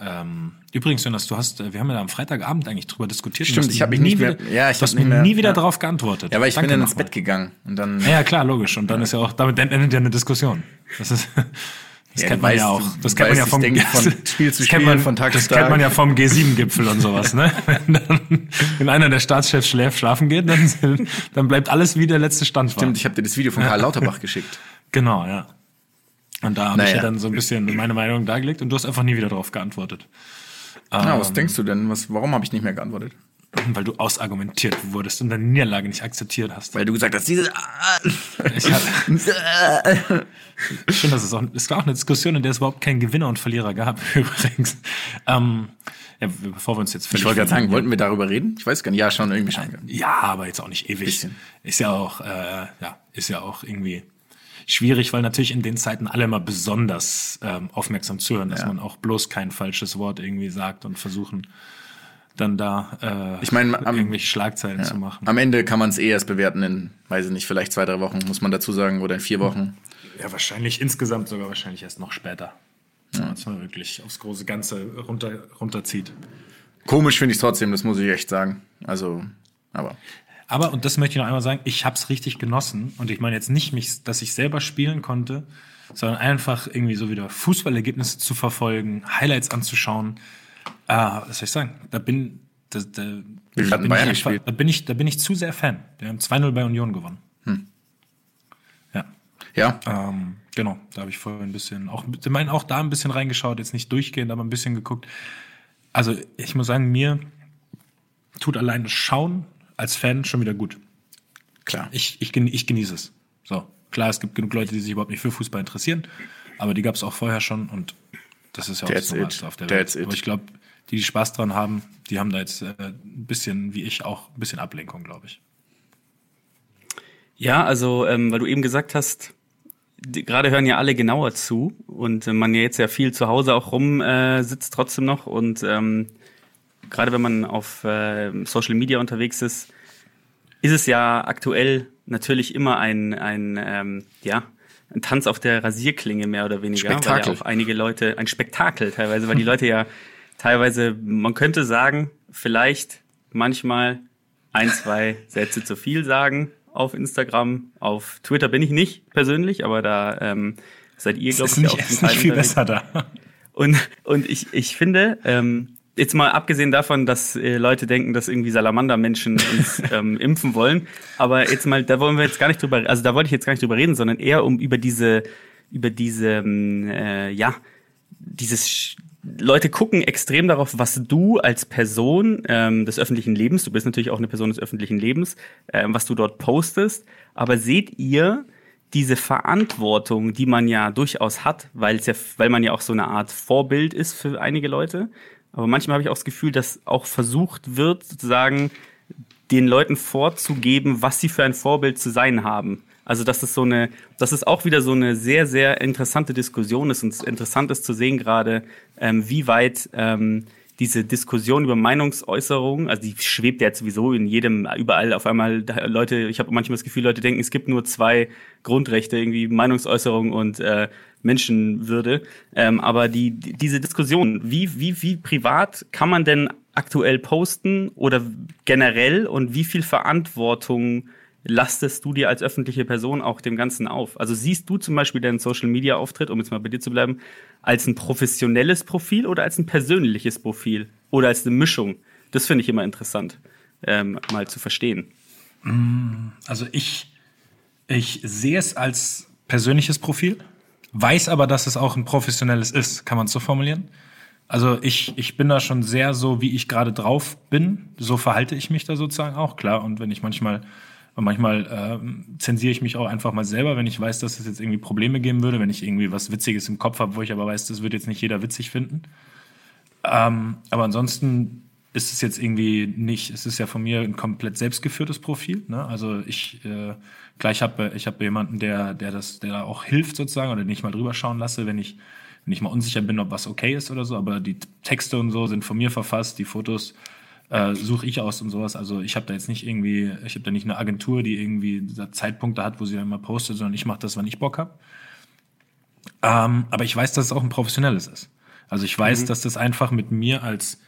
Ähm, übrigens, Jonas, du hast, äh, wir haben ja am Freitagabend eigentlich drüber diskutiert. Stimmt, ich hab mich nie mehr- wieder, ja, ich du hast nicht mir mehr- nie wieder ja. darauf geantwortet. Ja, weil ich Danke bin dann ins. Bett gegangen und dann. Ja, ja, klar, logisch. Und dann ist ja auch, damit endet ja eine Diskussion. Das ist, das Ja, kennt man weißt, ja auch. Das kennt man ja vom, ich denke von [LAUGHS] Spiel zu das kennt Spiel, man, von Tag das zu kennt Tag. man ja vom G7-Gipfel und sowas, ne? [LAUGHS] Wenn dann, wenn einer der Staatschefs schläft, schlafen geht, dann, dann bleibt alles wie der letzte Stand war. Stimmt, ich habe dir das Video von Karl Lauterbach geschickt. [LAUGHS] Genau, ja. Und da habe ich Naja. ja dann so ein bisschen meine Meinung dargelegt und du hast einfach nie wieder darauf geantwortet. Ja, was denkst du denn? Was, warum habe ich nicht mehr geantwortet? Weil du ausargumentiert wurdest und deine Niederlage nicht akzeptiert hast. Weil du gesagt hast, diese. Ich hab, [LAUGHS] ich finde, das ist auch, es war auch eine Diskussion, in der es überhaupt keinen Gewinner und Verlierer gab, [LAUGHS] übrigens. Ähm, ja, bevor wir uns jetzt Ich wollte gerade sagen, wollten wir darüber reden? Ich weiß gar nicht. Ja, schon irgendwie schon. Ja, aber jetzt auch nicht ewig. Bisschen. Ist ja auch, äh, ja, ist ja auch irgendwie schwierig, weil natürlich in den Zeiten alle immer besonders ähm, aufmerksam zuhören, dass Ja. man auch bloß kein falsches Wort irgendwie sagt und versuchen dann da äh, Ich meine, am- irgendwelche Schlagzeilen zu machen. Am Ende kann man es eh erst bewerten in, weiß ich nicht, vielleicht zwei, drei Wochen, muss man dazu sagen, oder in vier Wochen. Ja, wahrscheinlich insgesamt sogar wahrscheinlich erst noch später. Ja. Dass man wirklich aufs große Ganze runter, runterzieht. Komisch finde ich trotzdem, das muss ich echt sagen. Also, aber. Aber, und das möchte ich noch einmal sagen, ich habe es richtig genossen. Und ich meine jetzt nicht, mich, dass ich selber spielen konnte, sondern einfach irgendwie so wieder Fußballergebnisse zu verfolgen, Highlights anzuschauen. Äh, was soll ich sagen? Da bin, da, da, da, bin ich einfach, da, bin ich, da bin ich zu sehr Fan. Wir haben 2-0 bei Union gewonnen. Ja. Ja, Ähm, genau, da habe ich vorher ein bisschen, auch, ich meine, auch da ein bisschen reingeschaut, jetzt nicht durchgehend, aber ein bisschen geguckt. Also ich muss sagen, mir tut allein das Schauen als Fan schon wieder gut. Klar. Ich, ich, ich genieße es. So, klar, es gibt genug Leute, die sich überhaupt nicht für Fußball interessieren, aber die gab es auch vorher schon und das ist ja auch That's das Normalste auf der That's Welt. it. Aber ich glaube, die, die Spaß dran haben, die haben da jetzt äh, ein bisschen, wie ich, auch ein bisschen Ablenkung, glaube ich. Ja, also, ähm, weil du eben gesagt hast, gerade hören ja alle genauer zu und äh, man ja jetzt ja viel zu Hause auch rum äh, sitzt trotzdem noch und ähm, gerade wenn man auf äh, Social Media unterwegs ist, ist es ja aktuell natürlich immer ein, ein ähm, ja, ein Tanz auf der Rasierklinge mehr oder weniger, weil Spektakel. ja auch einige Leute, ein Spektakel teilweise, weil die Leute ja [LAUGHS] teilweise, man könnte sagen, vielleicht manchmal ein, zwei Sätze zu viel sagen auf Instagram. Auf Twitter bin ich nicht persönlich, aber da ähm, seid ihr, glaube ich, nicht, auch es ist nicht viel unterwegs. besser da. Und, und ich, ich finde, ähm, jetzt mal abgesehen davon, dass äh, Leute denken, dass irgendwie Salamandermenschen [LAUGHS] uns ähm, impfen wollen, aber jetzt mal, da wollen wir jetzt gar nicht drüber, also da wollte ich jetzt gar nicht drüber reden, sondern eher um über diese, über diese, ähm, äh, ja, dieses Leute gucken extrem darauf, was du als Person ähm, des öffentlichen Lebens, du bist natürlich auch eine Person des öffentlichen Lebens, ähm, was du dort postest. Aber seht ihr diese Verantwortung, die man ja durchaus hat, weil ja, weil man ja auch so eine Art Vorbild ist für einige Leute. Aber manchmal habe ich auch das Gefühl, dass auch versucht wird, sozusagen den Leuten vorzugeben, was sie für ein Vorbild zu sein haben. Also dass es so eine, dass es auch wieder so eine sehr, sehr interessante Diskussion ist und es interessant ist zu sehen gerade, ähm, wie weit ähm, diese Diskussion über Meinungsäußerung, also die schwebt ja sowieso in jedem, überall auf einmal Leute, ich habe manchmal das Gefühl, Leute denken, es gibt nur zwei Grundrechte, irgendwie Meinungsäußerung und äh, Menschenwürde. Ähm, aber die, die, diese Diskussion, wie, wie, wie privat kann man denn aktuell posten oder generell und wie viel Verantwortung lastest du dir als öffentliche Person auch dem Ganzen auf? Also siehst du zum Beispiel deinen Social Media Auftritt, um jetzt mal bei dir zu bleiben, als ein professionelles Profil oder als ein persönliches Profil oder als eine Mischung? Das finde ich immer interessant, ähm, mal zu verstehen. Also ich, ich sehe es als persönliches Profil, weiß aber, dass es auch ein professionelles ist. Kann man es so formulieren? Also ich, ich bin da schon sehr so, wie ich gerade drauf bin. So verhalte ich mich da sozusagen auch, klar. Und wenn ich manchmal, manchmal ähm, zensiere ich mich auch einfach mal selber, wenn ich weiß, dass es jetzt irgendwie Probleme geben würde, wenn ich irgendwie was Witziges im Kopf habe, wo ich aber weiß, das wird jetzt nicht jeder witzig finden. Ähm, aber ansonsten ist es jetzt irgendwie nicht, es ist ja von mir ein komplett selbstgeführtes Profil. Ne? Also ich, äh, gleich habe ich habe jemanden, der, der das, der da auch hilft sozusagen oder den ich mal drüber schauen lasse, wenn ich, wenn ich mal unsicher bin, ob was okay ist oder so. Aber die Texte und so sind von mir verfasst, die Fotos äh, suche ich aus und sowas. Also ich habe da jetzt nicht irgendwie, ich habe da nicht eine Agentur, die irgendwie da Zeitpunkte hat, wo sie immer postet, sondern ich mache das, wann ich Bock habe. Ähm, aber ich weiß, dass es auch ein professionelles ist. Also ich weiß, dass das einfach mit mir als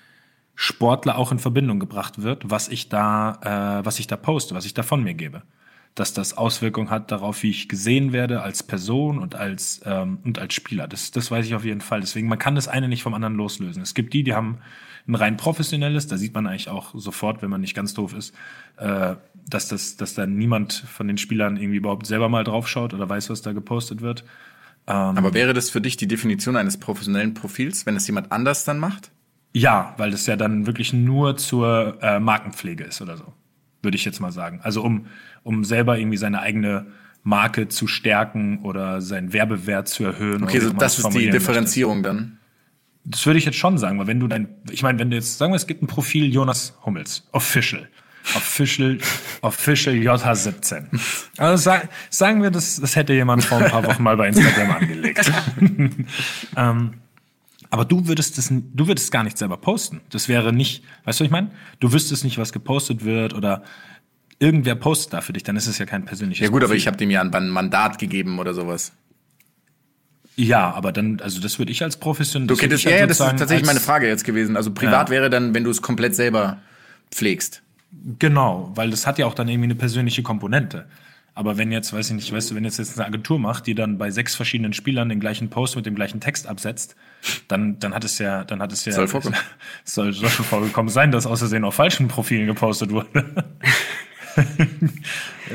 Sportler auch in Verbindung gebracht wird, was ich da, äh, was ich da poste, was ich da von mir gebe. Dass das Auswirkungen hat darauf, wie ich gesehen werde als Person und als, ähm, und als Spieler. Das, das weiß ich auf jeden Fall. Deswegen, man kann das eine nicht vom anderen loslösen. Es gibt die, die haben ein rein professionelles, da sieht man eigentlich auch sofort, wenn man nicht ganz doof ist, äh, dass, das, dass da niemand von den Spielern irgendwie überhaupt selber mal draufschaut oder weiß, was da gepostet wird. Aber wäre das für dich die Definition eines professionellen Profils, wenn es jemand anders dann macht? Ja, weil das ja dann wirklich nur zur äh, Markenpflege ist oder so, würde ich jetzt mal sagen. Also um, um selber irgendwie seine eigene Marke zu stärken oder seinen Werbewert zu erhöhen. Okay, so das ist die formulieren möchte. Differenzierung dann. Das würde ich jetzt schon sagen, weil wenn du dein, ich meine, wenn du jetzt, sagen wir, es gibt ein Profil Jonas Hummels, official. Official, [LAUGHS] official JH17. Also sag, sagen wir, das, das hätte jemand vor ein paar Wochen mal bei Instagram [LAUGHS] angelegt. [LAUGHS] ähm, aber du würdest es, du würdest gar nicht selber posten. Das wäre nicht, weißt du, was ich meine? Du wüsstest nicht, was gepostet wird oder irgendwer postet da für dich, dann ist es ja kein persönliches Ja gut, aber Profil. ich habe dem ja ein Mandat gegeben oder sowas. Ja, aber dann, also das würde ich als professionell. Du könntest, ja, ja, das ist tatsächlich meine Frage jetzt gewesen. Also privat Ja. wäre dann, wenn du es komplett selber pflegst. Genau, weil das hat ja auch dann irgendwie eine persönliche Komponente. Aber wenn jetzt, weiß ich nicht, weißt du, wenn jetzt jetzt eine Agentur macht, die dann bei sechs verschiedenen Spielern den gleichen Post mit dem gleichen Text absetzt, dann, dann hat es ja, dann hat es ja, Soll vorkommen. [LAUGHS] soll, soll schon vorgekommen sein, dass aus Versehen auf falschen Profilen gepostet wurde. [LAUGHS]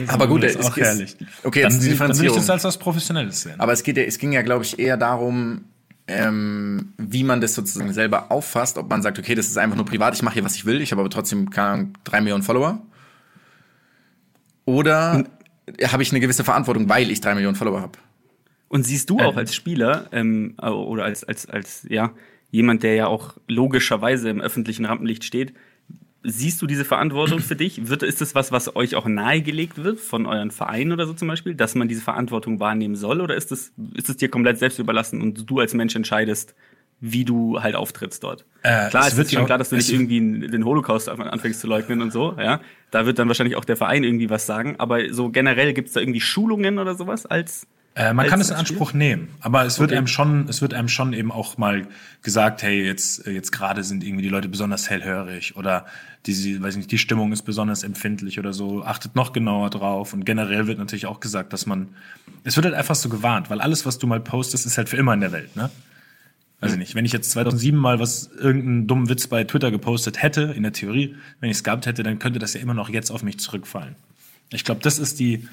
Aber gut, das ist auch ist- herrlich. okay, dann, jetzt dann würde ich das als was Professionelles sehen. Aber es geht ja, es ging ja, glaube ich, eher darum, ähm, wie man das sozusagen selber auffasst, ob man sagt, okay, das ist einfach nur privat, ich mache hier, was ich will, ich habe aber trotzdem keine Ahnung, drei Millionen Follower. Oder habe ich eine gewisse Verantwortung, weil ich drei Millionen Follower habe? Und siehst du auch als Spieler ähm, oder als, als, als ja, jemand, der ja auch logischerweise im öffentlichen Rampenlicht steht, siehst du diese Verantwortung für dich? Wird, ist das was, was euch auch nahegelegt wird von euren Vereinen oder so zum Beispiel, dass man diese Verantwortung wahrnehmen soll? Oder ist es ist es dir komplett selbst überlassen und du als Mensch entscheidest, wie du halt auftrittst dort? Äh, klar, es es wird ist schon ja- klar, dass du es- nicht irgendwie den Holocaust anfängst zu leugnen und so, ja. Da wird dann wahrscheinlich auch der Verein irgendwie was sagen. Aber so generell gibt's da irgendwie Schulungen oder sowas als Äh, man kann es in? Anspruch nehmen, aber es wird Okay. einem schon, es wird einem schon eben auch mal gesagt, hey, jetzt, jetzt gerade sind irgendwie die Leute besonders hellhörig oder die, weiß nicht, die Stimmung ist besonders empfindlich oder so. Achtet noch genauer drauf. Und generell wird natürlich auch gesagt, dass man, es wird halt einfach so gewarnt, weil alles, was du mal postest, ist halt für immer in der Welt, ne? Weiß ich nicht. Wenn ich jetzt 2007 mal was, irgendeinen dummen Witz bei Twitter gepostet hätte, in der Theorie, wenn ich es gehabt hätte, dann könnte das ja immer noch jetzt auf mich zurückfallen. Ich glaube, das ist die,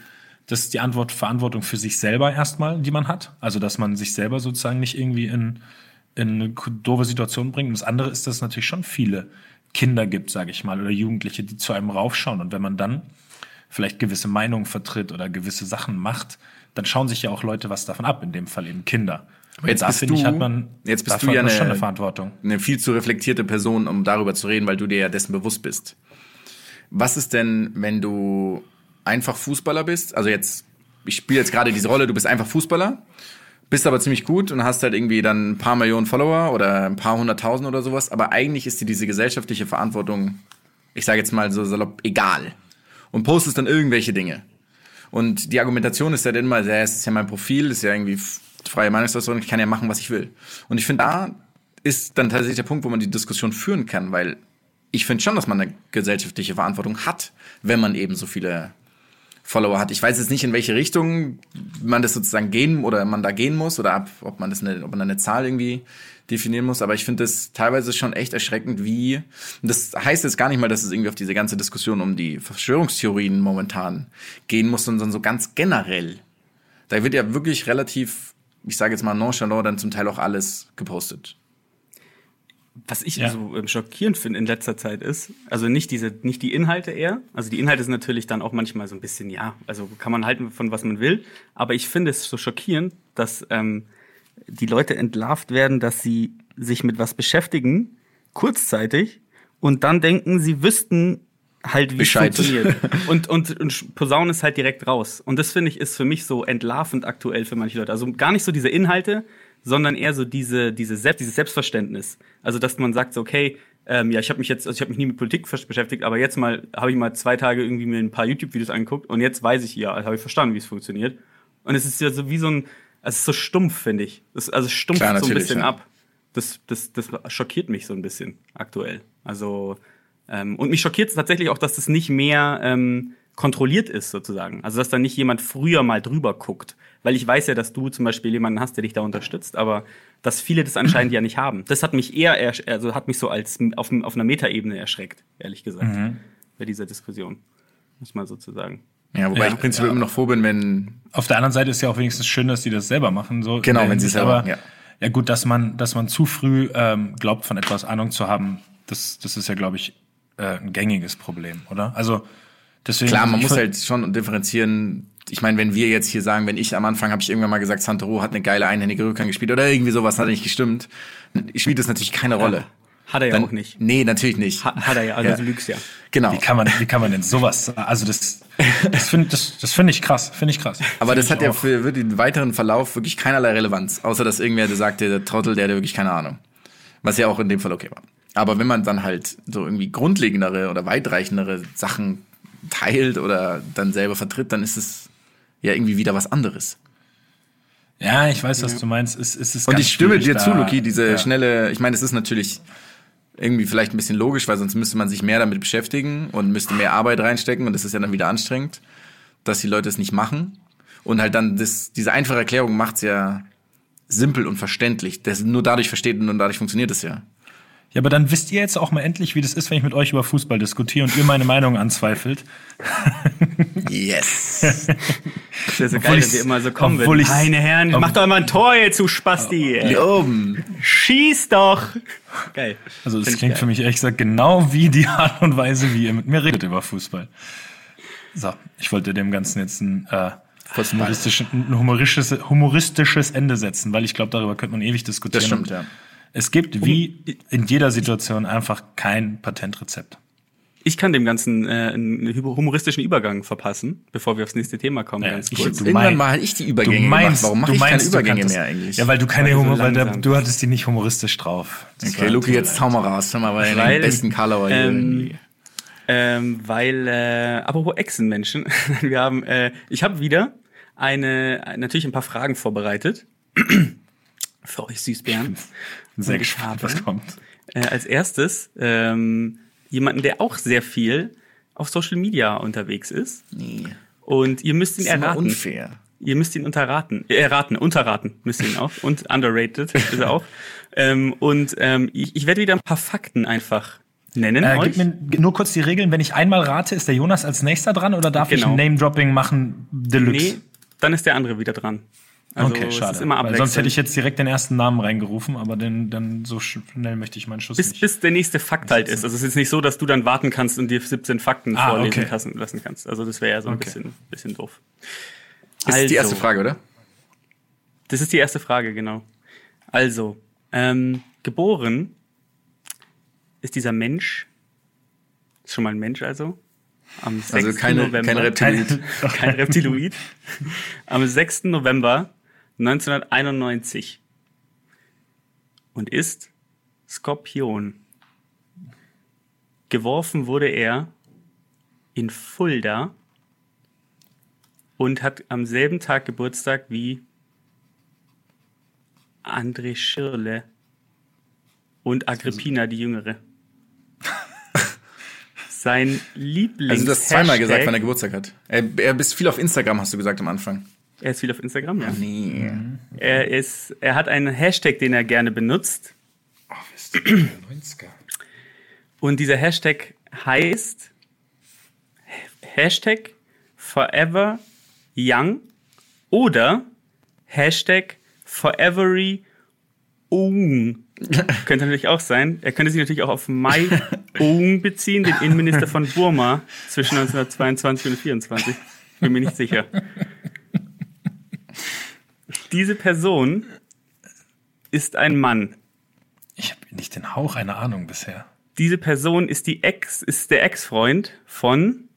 das ist die Antwort, Verantwortung für sich selber erstmal, die man hat. Also, dass man sich selber sozusagen nicht irgendwie in, in eine doofe Situation bringt. Und das andere ist, dass es natürlich schon viele Kinder gibt, sage ich mal, oder Jugendliche, die zu einem raufschauen. Und wenn man dann vielleicht gewisse Meinungen vertritt oder gewisse Sachen macht, dann schauen sich ja auch Leute was davon ab, in dem Fall eben Kinder. Aber jetzt da bist finde ich, du- hat man, jetzt bist du ja eine- schon eine Verantwortung. eine viel zu reflektierte Person, um darüber zu reden, weil du dir ja dessen bewusst bist. Was ist denn, wenn du einfach Fußballer bist? Also jetzt, ich spiele jetzt gerade diese Rolle, du bist einfach Fußballer, bist aber ziemlich gut und hast halt irgendwie dann ein paar Millionen Follower oder ein paar hunderttausend oder sowas, aber eigentlich ist dir diese gesellschaftliche Verantwortung, ich sage jetzt mal so salopp, egal. Und postest dann irgendwelche Dinge. Und die Argumentation ist ja dann immer, es ist ja mein Profil, ist ja irgendwie freie Meinungsäußerung, ich kann ja machen, was ich will. Und ich finde, da ist dann tatsächlich der Punkt, wo man die Diskussion führen kann, weil ich finde schon, dass man eine gesellschaftliche Verantwortung hat, wenn man eben so viele Follower hat. Ich weiß jetzt nicht, in welche Richtung man das sozusagen gehen oder man da gehen muss oder ab, ob man das eine, ob man eine Zahl irgendwie definieren muss. Aber ich finde das teilweise schon echt erschreckend, wie das heißt jetzt gar nicht mal, dass es irgendwie auf diese ganze Diskussion um die Verschwörungstheorien momentan gehen muss, sondern so ganz generell. Da wird ja wirklich relativ, ich sage jetzt mal nonchalant, dann zum Teil auch alles gepostet. Was ich Ja. so ähm, schockierend finde in letzter Zeit ist, also nicht diese, nicht die Inhalte eher. Also die Inhalte sind natürlich dann auch manchmal so ein bisschen, ja, also kann man halten von was man will. Aber ich finde es so schockierend, dass ähm, die Leute entlarvt werden, dass sie sich mit was beschäftigen, kurzzeitig, und dann denken, sie wüssten halt, wie es Bescheid. funktioniert. [LAUGHS] Und, und, und posaunen es halt direkt raus. Und das finde ich ist für mich so entlarvend aktuell für manche Leute. Also gar nicht so diese Inhalte, sondern eher so diese, diese Selbst, dieses Selbstverständnis. Also dass man sagt, so, okay, ähm, ja, ich habe mich jetzt, also ich habe mich nie mit Politik beschäftigt, aber jetzt mal habe ich mal zwei Tage irgendwie mir ein paar YouTube-Videos angeguckt und jetzt weiß ich ja, habe ich verstanden, wie es funktioniert. Und es ist ja so wie so ein, es ist so stumpf, finde ich. Das, also es stumpft Klar, so ein bisschen ja. ab. Das, das, das schockiert mich so ein bisschen aktuell. Also ähm, und mich schockiert es tatsächlich auch, dass das nicht mehr ähm, kontrolliert ist, sozusagen. Also, dass da nicht jemand früher mal drüber guckt. Weil ich weiß ja, dass du zum Beispiel jemanden hast, der dich da unterstützt, aber dass viele das anscheinend ja nicht haben. Das hat mich eher, also hat mich so als auf, auf einer Metaebene erschreckt, ehrlich gesagt, bei dieser Diskussion. Muss man sozusagen. Ja, wobei Ja, ich prinzipiell ja. immer noch froh bin, wenn Auf der anderen Seite ist ja auch wenigstens schön, dass die das selber machen. So Genau, wenn sie es selber aber, ja. ja. gut, dass man, dass man zu früh ähm, glaubt, von etwas Ahnung zu haben, das, das ist ja, glaube ich, äh, ein gängiges Problem, oder? Also deswegen. Klar, man muss halt schon differenzieren. Ich meine, wenn wir jetzt hier sagen, wenn ich am Anfang habe ich irgendwann mal gesagt, Santoro hat eine geile einhändige Rückhand gespielt oder irgendwie sowas hat nicht gestimmt, spielt das natürlich keine Rolle. Hat er ja Dann, auch nicht. Nee, natürlich nicht. Ha, hat er ja, also Ja. du lügst ja. Genau. Wie kann man, wie kann man denn sowas? Also das, das finde das, das finde ich krass, finde ich krass. Aber das Find hat ich ja für, für den weiteren Verlauf wirklich keinerlei Relevanz, außer dass irgendwer der sagte, der Trottel, der hatte wirklich keine Ahnung. Was ja auch in dem Fall okay war. Aber wenn man dann halt so irgendwie grundlegendere oder weitreichendere Sachen teilt oder dann selber vertritt, dann ist es ja irgendwie wieder was anderes. Ja, ich weiß, was du meinst. Es, es ist Und ich stimme dir da- zu, Luki, diese ja. schnelle, ich meine, es ist natürlich irgendwie vielleicht ein bisschen logisch, weil sonst müsste man sich mehr damit beschäftigen und müsste mehr Arbeit reinstecken und das ist ja dann wieder anstrengend, dass die Leute es nicht machen. Und halt dann das, diese einfache Erklärung macht's ja simpel und verständlich. Das nur dadurch versteht und dadurch funktioniert es ja. Ja, aber dann wisst ihr jetzt auch mal endlich, wie das ist, wenn ich mit euch über Fußball diskutiere und ihr meine Meinung anzweifelt. Yes. Das wäre so Obwohl geil, wenn ich's- wir immer so kommen ich's- Meine Herren, ob- mach doch mal ein Tor jetzt, du Spasti. Hier oben. Schieß doch. Geil. Also das Find klingt für mich ehrlich gesagt genau wie die Art und Weise, wie ihr mit mir redet über Fußball. So, ich wollte dem Ganzen jetzt ein, äh, ein humoristisches, humoristisches Ende setzen, weil ich glaube, darüber könnte man ewig diskutieren. Das stimmt, ja. Es gibt wie in jeder Situation einfach kein Patentrezept. Ich kann dem Ganzen äh, einen humoristischen Übergang verpassen, bevor wir aufs nächste Thema kommen, Ja, ganz ich- kurz. du Irgendwann mein- mal hatte ich die Du Übergänge meinst, gemacht. Warum mache du ich keine meinst, du Übergänge mehr eigentlich? Ja, weil du keine Weil du so Humor, weil der, du hattest die nicht humoristisch drauf. Das okay, Luki, jetzt hau mal raus. Hör mal bei Weil, den besten hier ähm, irgendwie. Ähm, weil, äh, apropos Echsenmenschen, [LAUGHS] wir haben, äh, ich habe wieder eine, natürlich ein paar Fragen vorbereitet. [CLEARS THROAT] Für euch Süßbären. [LAUGHS] Sehr Und ich gespannt, habe- was kommt. Äh, als erstes ähm, jemanden, der auch sehr viel auf Social Media unterwegs ist. Nee. Und ihr müsst ihn Das ist erraten. unfair. Ihr müsst ihn unterraten. Äh, erraten, unterraten müsst ihr ihn auch. Und underrated [LAUGHS] ist er auch. Ähm, und ähm, ich, ich werde wieder ein paar Fakten einfach nennen. Äh, euch. gib mir nur kurz die Regeln. Wenn ich einmal rate, ist der Jonas als nächster dran oder darf ich Genau. ein Name-Dropping machen Deluxe? Nee, dann ist der andere wieder dran. Also okay, es schade. ist immer sonst hätte ich jetzt direkt den ersten Namen reingerufen, aber den, dann so schnell möchte ich meinen Schuss bis, nicht. bis der nächste Fakt halt ist. Also es ist nicht so, dass du dann warten kannst und dir 17 Fakten Ah, vorlesen okay. lassen, lassen kannst. Also das wäre ja so ein Okay. bisschen, bisschen doof. Das ist die erste Also, Frage, oder? Das ist die erste Frage, genau. Also, ähm, geboren ist dieser Mensch, ist schon mal ein Mensch also, am 6. Also keine, November. [LAUGHS] kein Reptiloid. Kein, kein Reptiloid. Am 6. November 1991. Und ist Skorpion. Geworfen wurde er in Fulda und hat am selben Tag Geburtstag wie André Schirle und Agrippina die Jüngere. [LAUGHS] Sein Lieblings Also du hast zweimal gesagt, wann er Geburtstag hat. Er, er bist viel auf Instagram, hast du gesagt am Anfang. Er ist viel auf Instagram, ja. Nee. Er ist, er hat einen Hashtag, den er gerne benutzt. Und dieser Hashtag heißt Hashtag Forever Young oder Hashtag Forevery Oung. [LAUGHS] Könnte natürlich auch sein. Er könnte sich natürlich auch auf Mai Oung beziehen, den Innenminister von Burma zwischen [LAUGHS] 1922 und 1924. Bin mir nicht sicher. Diese Person ist ein Mann. Ich habe nicht den Hauch einer Ahnung bisher. Diese Person ist die Ex, ist der Ex-Freund von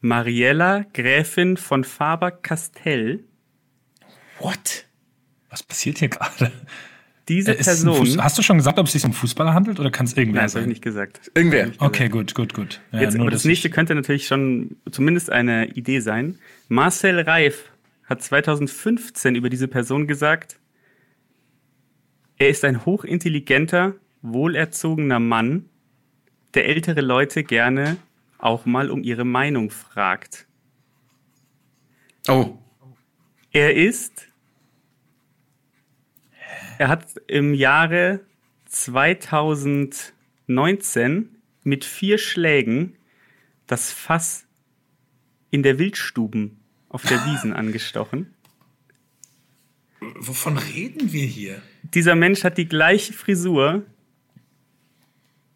Mariella Gräfin von Faber-Castell. What? Was passiert hier gerade? Diese Äh, Person. Hast du schon gesagt, ob es sich um Fußballer handelt oder kann es irgendwer Nein, das habe ich sein? nicht gesagt. Irgendwer. Okay, gut, gut, gut. Ja, Jetzt, nur, das nächste könnte natürlich schon zumindest eine Idee sein. Marcel Reif hat 2015 über diese Person gesagt, er ist ein hochintelligenter, wohlerzogener Mann, der ältere Leute gerne auch mal um ihre Meinung fragt. Oh. Er ist. Er hat im Jahre 2019 mit vier Schlägen das Fass in der Wildstuben auf der Wiesen angestochen. Wovon reden wir hier? Dieser Mensch hat die gleiche Frisur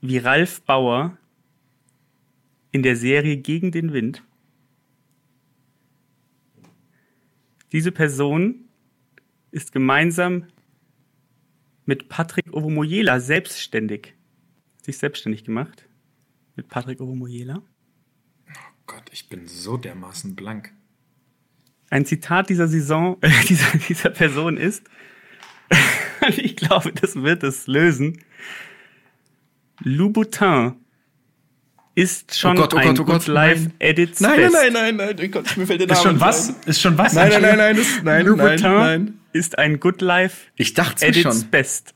wie Ralf Bauer in der Serie Gegen den Wind. Diese Person ist gemeinsam mit Patrick Ovomoyela selbstständig. Sich selbstständig gemacht. Mit Patrick Ovomoyela. Gott, ich bin so dermaßen blank. Ein Zitat dieser Saison, äh, [LAUGHS] dieser, dieser Person ist, [LAUGHS] und ich glaube, das wird es lösen. Louboutin ist schon Oh Gott, oh ein Gott, oh Gott, Good Life nein. Edits Nein, Best. nein, nein, nein, nein, Gott, mir fällt der Name Ist schon was? ein. Ist schon was? Nein, nein, nein, nein, das, nein, nein, Louboutin nein. ist ein Good Life Ich dachte Edits schon. Best.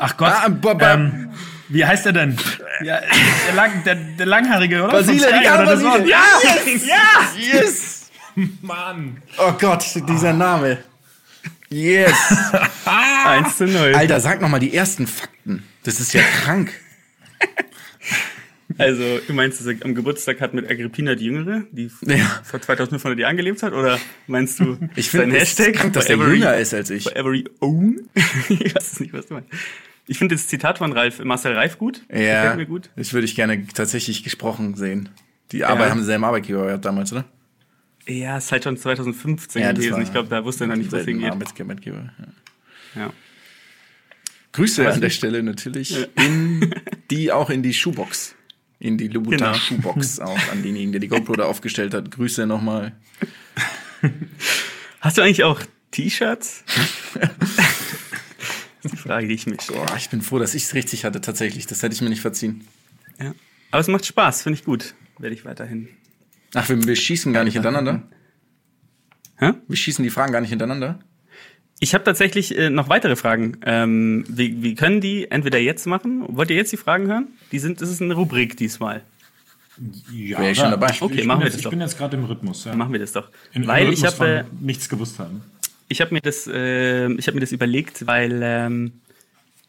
Ach Gott. Ah, ba- ba- ähm, wie heißt er denn? Ja, der, lang, der, der Langhaarige, oder? Basile, ja, Basile. Ja, yes! ja! Yes! [LAUGHS] Mann! Oh Gott, dieser Name. Yes! [LAUGHS] Ah. 1 zu 0. Alter, sag noch mal die ersten Fakten. Das ist ja krank. Also, du meinst, dass er am Geburtstag hat mit Agrippina die Jüngere, die [LAUGHS] Ja. vor 2500 Jahren gelebt hat? Oder meinst du, Ich sein finde es Hashtag? krank, dass Forever- jünger ist als ich. Forever own? ich weiß nicht, was du meinst. Ich finde das Zitat von Ralf, Marcel Reif gut. Ja, mir gut. das würde ich gerne tatsächlich gesprochen sehen. Die Arbeit haben sie selben Arbeitgeber gehabt damals, oder? Ja, ist halt schon 2015 Ja, gewesen. Ich glaube, da wusste er noch nicht, wo es hingeht. Arbeitgeber, ja. Ja. Grüße an der. Stelle natürlich in [LAUGHS] die auch in die Schuhbox. In die Louboutin Genau. Schuhbox auch an denjenigen, der die GoPro da aufgestellt hat. Grüße nochmal. [LAUGHS] Hast du eigentlich auch T-Shirts? [LAUGHS] das ist die Frage, die ich mich stelle. Boah, ich bin froh, dass ich es richtig hatte tatsächlich. Das hätte ich mir nicht verziehen. Ja. Aber es macht Spaß, finde ich gut. Werde ich weiterhin. Ach, wir, wir schießen gar nicht hintereinander. Hä? Wir schießen die Fragen gar nicht hintereinander. Ich habe tatsächlich äh, noch weitere Fragen. Ähm, wir, wir können die entweder jetzt machen. Wollt ihr jetzt die Fragen hören? Die sind, das ist eine Rubrik diesmal. Ja, Wäre ich schon dabei. Ich, Okay, ich machen wir jetzt, das Ich doch. bin jetzt gerade im Rhythmus. Ja. Machen wir das doch. In- weil ich habe von nichts gewusst haben. ich habe mir das äh, ich habe mir das überlegt, weil ähm,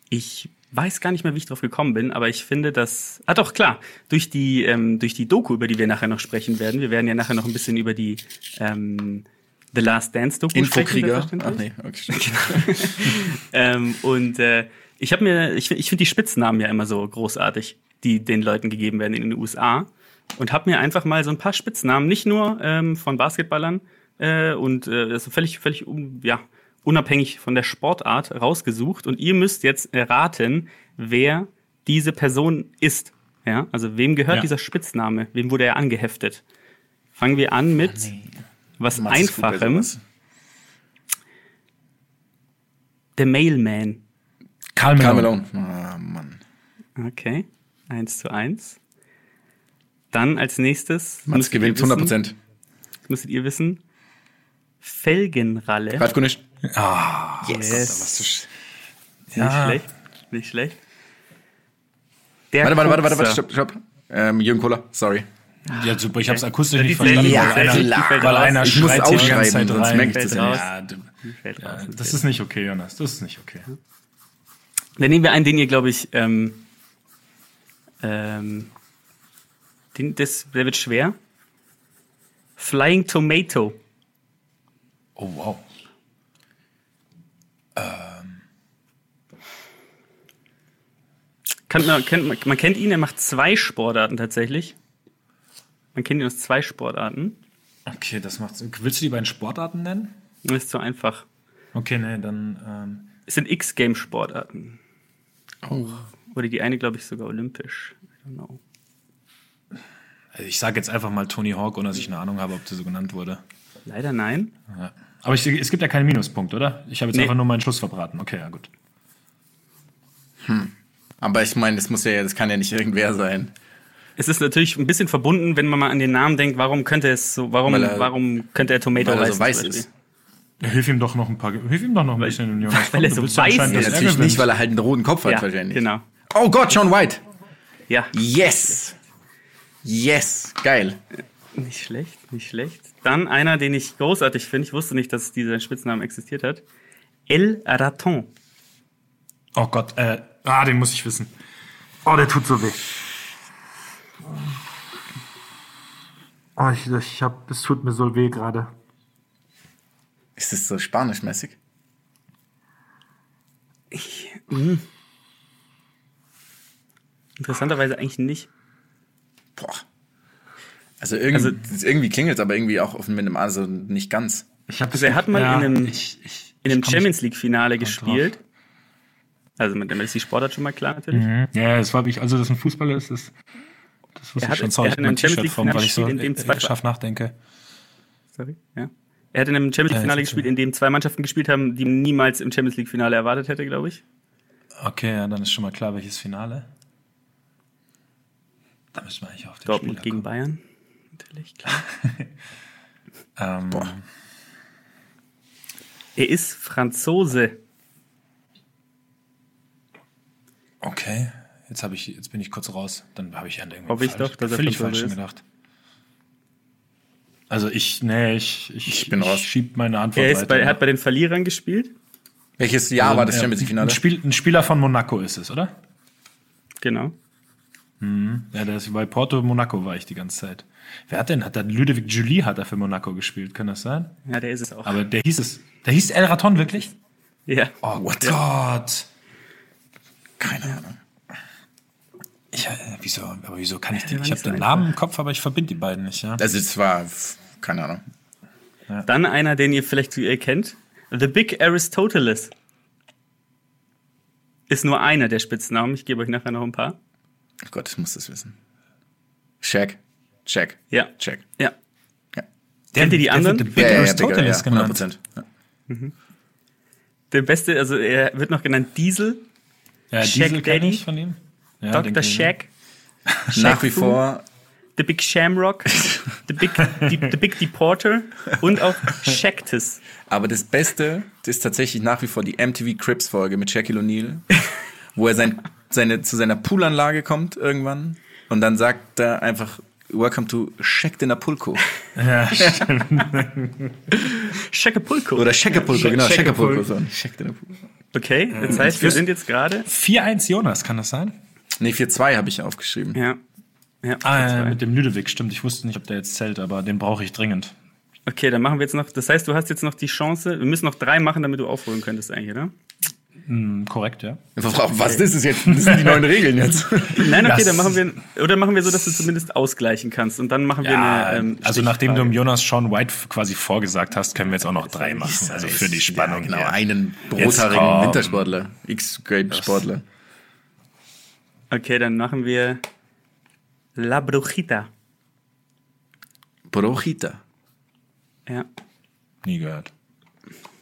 ich weiß gar nicht mehr, wie ich drauf gekommen bin, aber ich finde, dass ah doch klar durch die ähm, durch die Doku, über die wir nachher noch sprechen werden. Wir werden ja nachher noch ein bisschen über die ähm, The Last Dance Doku Infokrieger. sprechen. Ach selbstverständlich. nee, okay. [LAUGHS] Ähm, und äh, ich habe mir, ich, ich finde die Spitznamen ja immer so großartig, die den Leuten gegeben werden in den USA. Und habe mir einfach mal so ein paar Spitznamen, nicht nur ähm, von Basketballern äh, und äh, das ist völlig, völlig un, ja, unabhängig von der Sportart rausgesucht. Und ihr müsst jetzt erraten, wer diese Person ist. Ja, also wem gehört Ja. dieser Spitzname? Wem wurde er angeheftet? Fangen wir an mit was ist gut bei Einfachem. sowas. The Mailman. Karl Karl Malone. Ah, Mann. Okay, eins zu eins. Dann als nächstes. Mats gewinnt wissen- 100 Prozent. Müsstet ihr wissen. Felgenralle. Ralf Gunisch. Yes. Nicht Ja. schlecht. Nicht schlecht. Der Warte, warte, warte, warte, warte, stopp, stopp. Ähm, Jürgen Kohler, sorry. Ja, super. Ich habe es akustisch nicht verstanden, ja, weil einer, weil einer Ich muss schreit hier die ganze Zeit rein. merke ich das ja nicht. Ja, das ist nicht okay, Jonas. Das ist nicht okay. Dann nehmen wir einen, den ihr, glaube ich, ähm, ähm, den, das, der wird schwer. Flying Tomato. Oh, wow. Kann, man, kennt, man, kennt ihn, er macht zwei Sportarten tatsächlich. Man kennt ihn aus zwei Sportarten. Okay, das macht Willst du die beiden Sportarten nennen? Das ist zu einfach. Okay, nee, dann. Ähm, Es sind X-Game-Sportarten. Oh. Oder die eine, glaube ich, sogar olympisch. I don't know. also ich sage jetzt einfach mal Tony Hawk, ohne dass ich eine Ahnung habe, ob das so genannt wurde. Leider nein. Ja. Aber ich, es gibt ja keinen Minuspunkt, oder? Ich habe jetzt Nee. einfach nur meinen Schluss verbraten. Okay, ja, gut. Aber ich meine, das muss ja, das kann ja nicht irgendwer sein. Es ist natürlich ein bisschen verbunden, wenn man mal an den Namen denkt, warum könnte es so, warum, er- warum könnte er Tomato Weil er so weiß ist. Ja, hilf ihm doch noch ein paar. Hilf ihm doch noch ein bisschen, Jonas. [LAUGHS] weil er so weiß ist. er Natürlich nicht, weil er halt einen roten Kopf hat, Ja, wahrscheinlich. genau. Oh Gott, John White. Ja, Yes. Yes. Geil. Nicht schlecht, nicht schlecht. Dann einer, den ich großartig finde. Ich wusste nicht, dass dieser Spitzname existiert hat. El Raton. Oh Gott, äh, ah, den muss ich wissen. Oh, der tut so weh. Oh, ich, ich hab, es tut mir so weh gerade. Ist das so spanischmäßig? Interessanterweise eigentlich nicht. Boah. Also irgendwie, Also- irgendwie klingelt aber irgendwie auch auf mit einem A, also nicht ganz. Ich hab Also er hat mal in einem- ich, ich, In einem Champions League-Finale drauf. gespielt. Also mit damit ist die Sportart schon mal klar natürlich. Mhm. Ja, das war ich, also dass ein Fußballer ist, das, das wusste Er hat- ich schon. Sorry, hat ich in mein einem Champions T-Shirt vom, weil ich so in dem zwei- äh, scharf nachdenke. Sorry. Ja. Er hat in einem Champions Äh, League-Finale jetzt- gespielt, in dem zwei Mannschaften gespielt haben, die man niemals im Champions League-Finale erwartet hätte, glaube ich. Okay, ja, dann ist schon mal klar, welches Finale. Da müssen wir eigentlich auf den Dortmund Spieler gegen kommen. Bayern. Natürlich, klar. [LAUGHS] Ähm, Er ist Franzose. Okay, jetzt habe ich, jetzt bin ich kurz raus. Dann habe ich an irgendwas Hoffe ich doch, dass er völlig falsch ist. gedacht. Also ich, nee, ich, ich, Ich bin raus. schieb meine Antwort Er, ist weiter. bei, er hat bei den Verlierern gespielt. Welches Jahr war das Ja, Champions League-Finale? Ein, Spiel, ein Spieler von Monaco ist es, oder? Genau. Ja, der ist bei Porto Monaco war ich die ganze Zeit. Wer hat denn? Hat da Ludovic Julie hat er für Monaco gespielt, kann das sein? Ja, der ist es auch. Aber der hieß es. Der hieß El Raton wirklich? ja. Oh Gott. Keine Ahnung. Ich, äh, wieso, aber wieso kann ich die? war Ich nicht habe den. Namen im Kopf, aber ich verbinde die beiden nicht, ja. Also es war, keine Ahnung. Dann einer, den ihr vielleicht kennt. The Big Aristoteles. Ist nur einer der Spitznamen. Ich gebe euch nachher noch ein paar. Oh Gott, ich muss das wissen. Shaq. Check. Ja. Check. Ja. Ja. Kennt ihr die der anderen? The Big Aristoteles ja, genannt. 100%. Ja. Der beste, also er wird noch genannt Diesel. Ja, Shaq Diesel kenn Daddy. ich von ihm. Ja, Dr. ich. Shaq. [LAUGHS] Nach wie vor The Big Shamrock. The Big, die, the Big Deporter. Und auch Shactus. Aber das Beste ist tatsächlich nach wie vor die MTV Crips Folge mit Shaquille O'Neal, wo er sein, seine, zu seiner Poolanlage kommt irgendwann und dann sagt er einfach Welcome to Shaq de Napulco. [LAUGHS] Ja, Shacapulco. Oder Shaqapulco, genau. So. Shaq de Napulco. Okay, das heißt, wir sind jetzt gerade. 4-1 Jonas, kann das sein? Nee, 4-2 habe ich aufgeschrieben. Ja. Ja, Ah, zwei. mit dem Lüdewig, stimmt. Ich wusste nicht, ob der jetzt zählt, aber den brauche ich dringend. Okay, dann machen wir jetzt noch. Das heißt, du hast jetzt noch die Chance. Wir müssen noch drei machen, damit du aufholen könntest, eigentlich, oder? Hm, korrekt, ja. Was ist das jetzt? Das sind die neuen Regeln jetzt. [LAUGHS] Nein, okay, Das- dann machen wir. Oder machen wir so, dass du zumindest ausgleichen kannst. Und dann machen wir Ja, eine. Ähm, also nachdem du dem Jonas Sean White quasi vorgesagt hast, können wir jetzt auch noch drei machen. Also für die Spannung. Ja, genau, hier. einen rothaarigen. Wintersportler. X-Grape-Sportler. Okay, dann machen wir. La Brujita. Brojita. Ja. Nie gehört.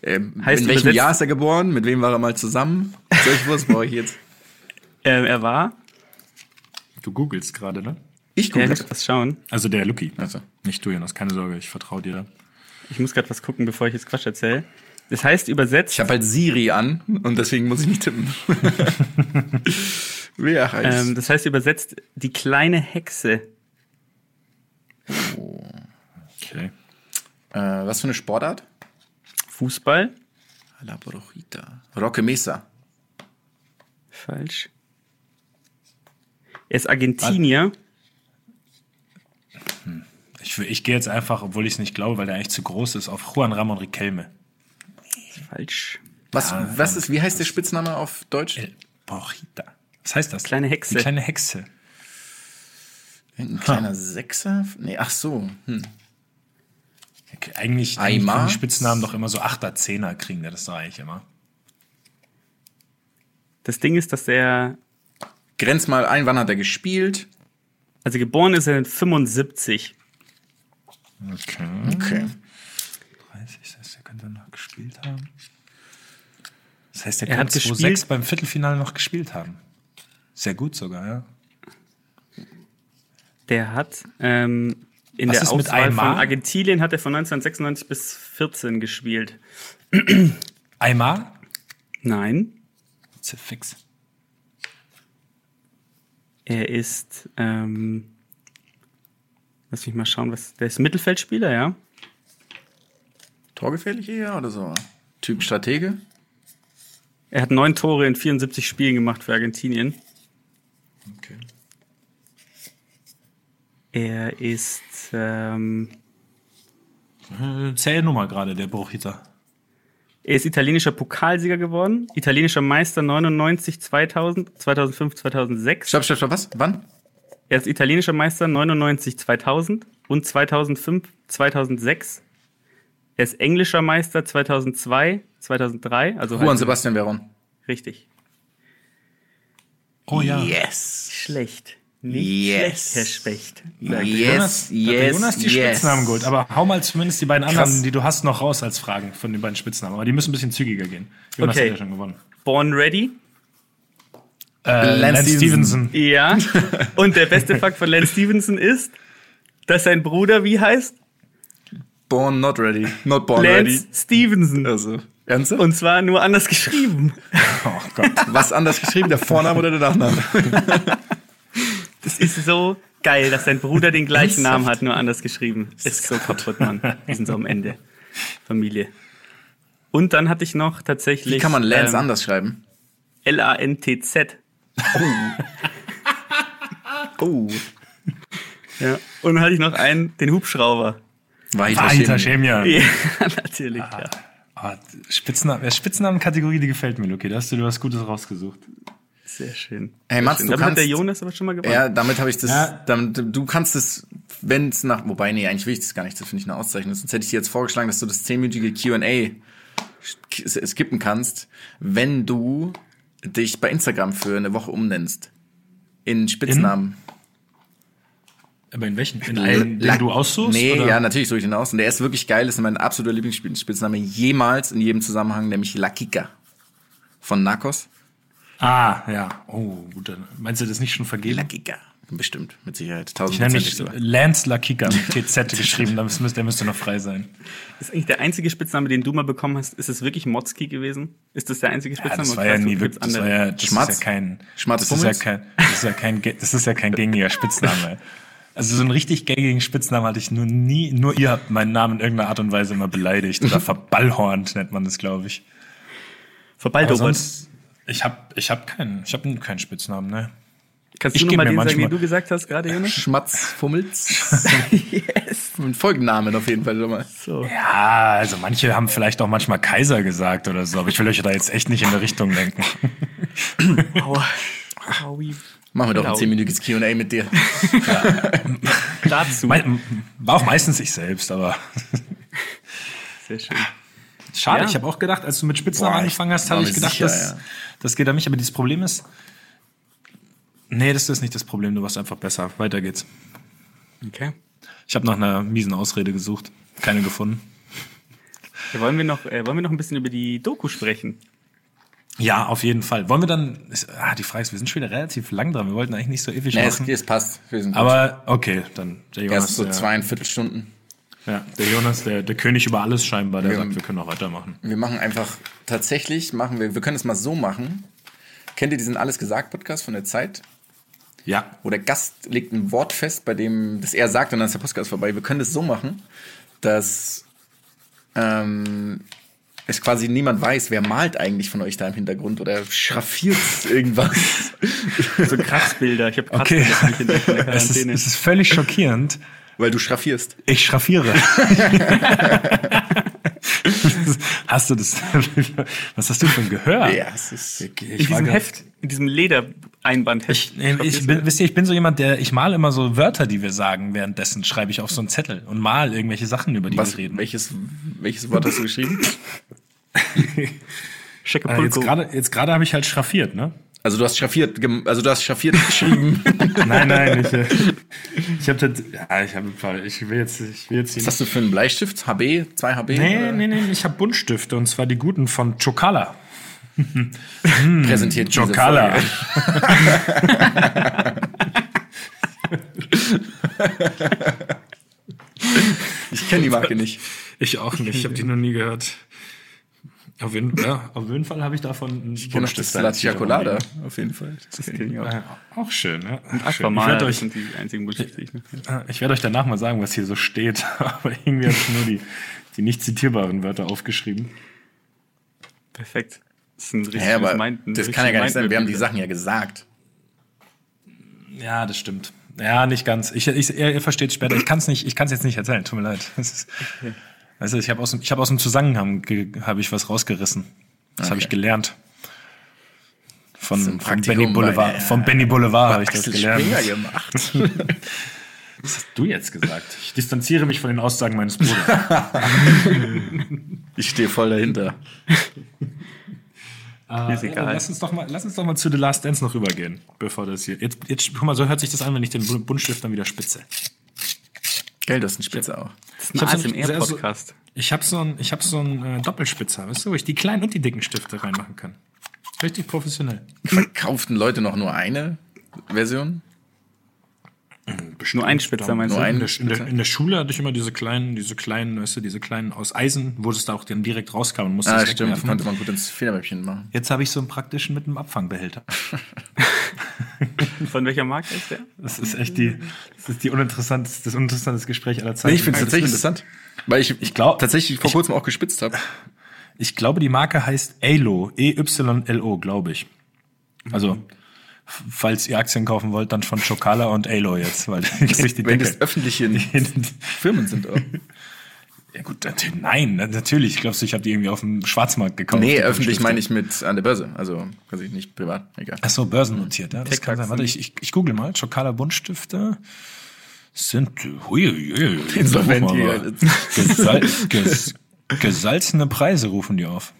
Ähm, Heißt in welchem Jahr ist er geboren? Mit wem war er mal zusammen? Solche Wurst brauche ich jetzt. [LAUGHS] Ähm, er war. Du googelst gerade, ne? Ich Ja, gucke ich was schauen. Also der Lucky. Also. Nicht du, Jonas. Keine Sorge, ich vertraue dir da. Ich muss gerade was gucken, bevor ich jetzt Quatsch erzähle. Das heißt übersetzt. Ich habe halt Siri an und deswegen muss ich nicht tippen. [LAUGHS] Wer heißt? Ähm, das heißt übersetzt die kleine Hexe. Okay. äh, was für eine Sportart? Fußball. La Brojita. Roque Mesa. Falsch. Er ist Argentinier. Ich, ich gehe jetzt einfach, obwohl ich es nicht glaube, weil der eigentlich zu groß ist, auf Juan Ramon Riquelme. Falsch. Was, was ist, wie heißt der Spitzname auf Deutsch? El Brojita. Was heißt das? Kleine Hexe. Die kleine Hexe. Ein kleiner Sechser? Nee, ach so. Hm. Eigentlich, eigentlich Spitznamen doch immer so Achter, Zehner kriegen der das doch eigentlich immer. Das Ding ist, dass der. Grenz mal ein, wann hat er gespielt? Also geboren ist er in 75. Okay. Okay. 30, das heißt, er könnte noch gespielt haben. Das heißt, er, Er 2-6 gespielt- beim Viertelfinale noch gespielt haben. Sehr gut sogar, ja. Der hat ähm, in Was der ist mit Auswahl von Aymar? Argentinien hat er von 1996 bis 14 gespielt. Aymar? Nein, Fix. er ist. Ähm, lass mich mal schauen, was. Der ist Mittelfeldspieler, ja. Torgefährlich eher oder so? Typ Stratege? Er hat neun Tore in 74 Spielen gemacht für Argentinien. Okay. Er ist. Ähm, Äh, Zähl Nummer gerade, der Bruchhiter. er ist italienischer Pokalsieger geworden, italienischer Meister 99, 2000, 2005, 2006. Stopp, stopp, stopp, was? Wann? Er ist italienischer Meister 99, 2000 und 2005, 2006. Er ist englischer Meister 2002, 2003. Also Juan halt Sebastian Veron. richtig. Oh ja. Yes. Schlecht. Nicht Yes. schlecht, Herr Specht. Yes, Jonas, yes, Jonas die yes. Spitznamen geholt. Aber hau mal zumindest die beiden Krass. anderen, die du hast, noch raus als Fragen von den beiden Spitznamen. Aber die müssen ein bisschen zügiger gehen. Jonas Okay. hat ja schon gewonnen. Born Ready. Äh, Lance Stevenson. Ja. Und der beste Fakt von Lance Stevenson ist, dass sein Bruder wie heißt? Born not ready. Not born Lance ready. Stevenson. Also, ernsthaft? Und zwar nur anders geschrieben. [LAUGHS] Oh Gott. Was anders geschrieben, der Vorname oder der Nachname? [LAUGHS] Das ist so geil, dass sein Bruder den gleichen? Namen hat, nur anders geschrieben. Ist so kaputt, Mann. [LAUGHS] Die sind so am Ende. Familie. Und dann hatte ich noch tatsächlich. Wie kann man Lance ähm, anders schreiben? L-A-N-T-Z. [LAUGHS] Oh. Ja. Und dann hatte ich noch einen, den Hubschrauber. Weiter. Schemian. Ja, [LAUGHS] natürlich. Ja. Ah, Spitznamen, Spitznamenkategorie, die gefällt mir, Luki. Da hast du dir was Gutes rausgesucht. Sehr schön. Hey, Mats, schön. du Damit hat der kannst- Jonas aber schon mal gewonnen. Ja, damit habe ich das. Ja. Damit, du kannst es, wenn es nach. Wobei, nee, eigentlich will ich das gar nicht. Das finde ich eine Auszeichnung. Sonst hätte ich dir jetzt vorgeschlagen, dass du das zehnminütige QA sk- skippen kannst, wenn du dich bei Instagram für eine Woche umnennst. In Spitznamen. Aber in welchen? In allen, den du aussuchst? Nee, oder? ja, natürlich suche ich den aus. Und der ist wirklich geil. Das ist mein absoluter Lieblingsspitzname jemals in jedem Zusammenhang, nämlich La Kika. Von Narcos. Ah, ja. Oh, gut. Dann meinst du das nicht schon La vergeben? Kika. Bestimmt, mit Sicherheit. Ich nenne mich. Lance Lakika mit TZ [LAUGHS] geschrieben, müsste, der müsste noch frei sein. Das ist eigentlich der einzige Spitzname, den du mal bekommen hast. Ist es wirklich Motzki gewesen? Ist das der einzige Ja, Spitzname? das war Oder ja nie wirklich, das war ja, das Schmatz? ist ja kein, Schmatz das ist ja kein, das ist ja kein, das ist ja kein gängiger Spitzname. [LAUGHS] Also so einen richtig gängigen Spitznamen hatte ich nur nie, nur ihr habt meinen Namen in irgendeiner Art und Weise immer beleidigt oder verballhornt nennt man das, glaube ich. Sonst, ich habe, ich habe keinen, ich habe keinen Spitznamen, ne? Kannst ich du noch geb mal mir den sagen, den du gesagt hast gerade, Jonas? Schmatz Fummels. [LAUGHS] yes. Ein Folgennamen auf jeden Fall schon mal. So. Ja, also manche haben vielleicht auch manchmal Kaiser gesagt oder so, aber ich will euch da jetzt echt nicht in der Richtung lenken. [LAUGHS] Aua. Aui. Machen wir doch ein Genau. zehnminütiges Q&A mit dir. Dazu. Mein, war auch meistens ich selbst, aber Sehr schön. Schade, Ja. ich habe auch gedacht, als du mit Spitznamen Boah, angefangen hast, habe ich gedacht, sicher, das, ja. das geht an mich. Aber dieses Problem ist, nee, das ist nicht das Problem. Du warst einfach besser. Weiter geht's. Okay. Ich habe nach einer miesen Ausrede gesucht, keine gefunden. Ja, wollen, wir noch, äh, wollen wir noch ein bisschen über die Doku sprechen? Ja, auf jeden Fall. Wollen wir dann? Ah, die Frage ist, wir sind schon wieder relativ lang dran. Wir wollten eigentlich nicht so ewig Nee, es, machen. es passt. Wir sind gut. Aber okay, dann der Jonas. erst so zweieinviertel Stunden. Ja, der Jonas, der, der König über alles scheinbar, der Wir- sagt, wir können auch weitermachen. Wir machen einfach, tatsächlich machen wir, wir können es mal so machen. Kennt ihr diesen Alles gesagt Podcast von der Zeit? Ja, Wo der Gast legt ein Wort fest, bei dem das er sagt und dann ist der Podcast vorbei. Wir können das so machen, dass ähm, es quasi niemand weiß, wer malt eigentlich von euch da im Hintergrund oder schraffiert [LAUGHS] irgendwas. So Kratzbilder. Ich habe okay. Kratzbilder entdeckt in der [LAUGHS] es ist, es ist völlig schockierend. Weil du schraffierst. Ich schraffiere. [LAUGHS] hast du das? Was hast du für ein Gehör? Ja, es ist. in Ich, war diesem Heft, in diesem Ledereinbandheft. ich, ich bin, wisst ihr, ich bin so jemand, der ich mal immer so Wörter, die wir sagen, währenddessen schreibe ich auf so einen Zettel und mal irgendwelche Sachen, über die Was, wir reden. welches, welches Wort hast du geschrieben? [LAUGHS] Äh, jetzt gerade, jetzt gerade habe ich halt schraffiert, ne? Also du hast schraffiert, also du hast schraffiert geschrieben. [LAUGHS] Nein, nein, ich, äh, [LAUGHS] ich habe das, ja, ich habe, ich will jetzt, ich will jetzt Was hast du für einen Bleistift? HB? 2 HB? Nee, Oder? nee, nee, ich habe Buntstifte und zwar die guten von Chocala. [LAUGHS] Präsentiert Chocala. Ich kenne die Marke nicht. Ich auch nicht, ich habe die noch nie gehört. Auf jeden, ja, auf jeden Fall habe ich davon einen Ich kenne das Latte Colada. Auf jeden Fall. Das ich auch. Äh, auch schön, ja. Schön. Ich Aquamana, werde das euch, sind die einzigen Bullshit, die ich ich werde euch danach mal sagen, was hier so steht. [LAUGHS] Aber irgendwie habe ich nur die, die nicht zitierbaren Wörter aufgeschrieben. Perfekt. Das ist ein richtiges Hä, aber Mind- ein das kann ja gar nicht sein. Wir haben die. Sachen ja gesagt. Ja, das stimmt. Ja, nicht ganz. Ich, ich, ihr, ihr versteht es später. Ich kann es nicht, ich kann es jetzt nicht erzählen. Tut mir leid. Das ist, also ich habe aus, ich habe aus dem Zusammenhang habe ich was rausgerissen. Das habe Okay. ich gelernt. Von, von Praktikum Benny Boulevard. äh, Von Benny Boulevard habe ich das gelernt. Gemacht. [LAUGHS] Was hast du jetzt gesagt? Ich distanziere mich von den Aussagen meines Bruders. Ich stehe voll dahinter. Äh, Ist egal. ja, lass uns doch mal, lass uns doch mal zu The Last Dance noch rübergehen, bevor das hier. Jetzt, jetzt, guck mal, so hört sich das an, wenn ich den Bu- Buntstift dann wieder spitze. Gell, das ist ein Spitze auch. Das Ich ist hab ein so ASMR-Podcast. Ich habe so ein, ich habe so ein äh, Doppelspitzer, weißt du, wo ich die kleinen und die dicken Stifte reinmachen kann. Richtig professionell. Verkauften Leute noch nur eine Version? Nur ein Spitzer, meinst Nur du? ein- In der, in, der, in der Schule hatte ich immer diese kleinen, diese kleinen, weißt du, diese kleinen aus Eisen, wo es da auch dann direkt rauskam und musste Ah, es stimmt. wegwerfen. Konnte man gut ins Federmäppchen machen. Jetzt habe ich so einen praktischen mit einem Abfangbehälter. [LAUGHS] Von welcher Marke ist der? Das ist echt die, das ist die uninteressanteste, das uninteressanteste Gespräch aller Zeiten. Nee, ich finde es tatsächlich Das interessant. Weil ich, ich glaub- tatsächlich vor kurzem auch gespitzt habe. Ich glaube, die Marke heißt EYLO, E-Y-L-O, glaube ich. Also, f- falls ihr Aktien kaufen wollt, dann von Chocala und EYLO jetzt, weil die sich die Wenn Decke. das öffentliche [LAUGHS] Firmen sind auch. ja gut, Nein, na- natürlich. Glaubst du, ich habe die irgendwie auf dem Schwarzmarkt gekauft? Nee, öffentlich meine ich mit an der Börse. Also quasi nicht privat. Egal. Ach so, börsennotiert, ja. Das kann sein. Warte, ich, ich, ich google mal. Chocala Buntstifte sind hui, hui, hui, Insolvent hier. Gesal [LAUGHS] ges gesalzene Preise rufen die auf.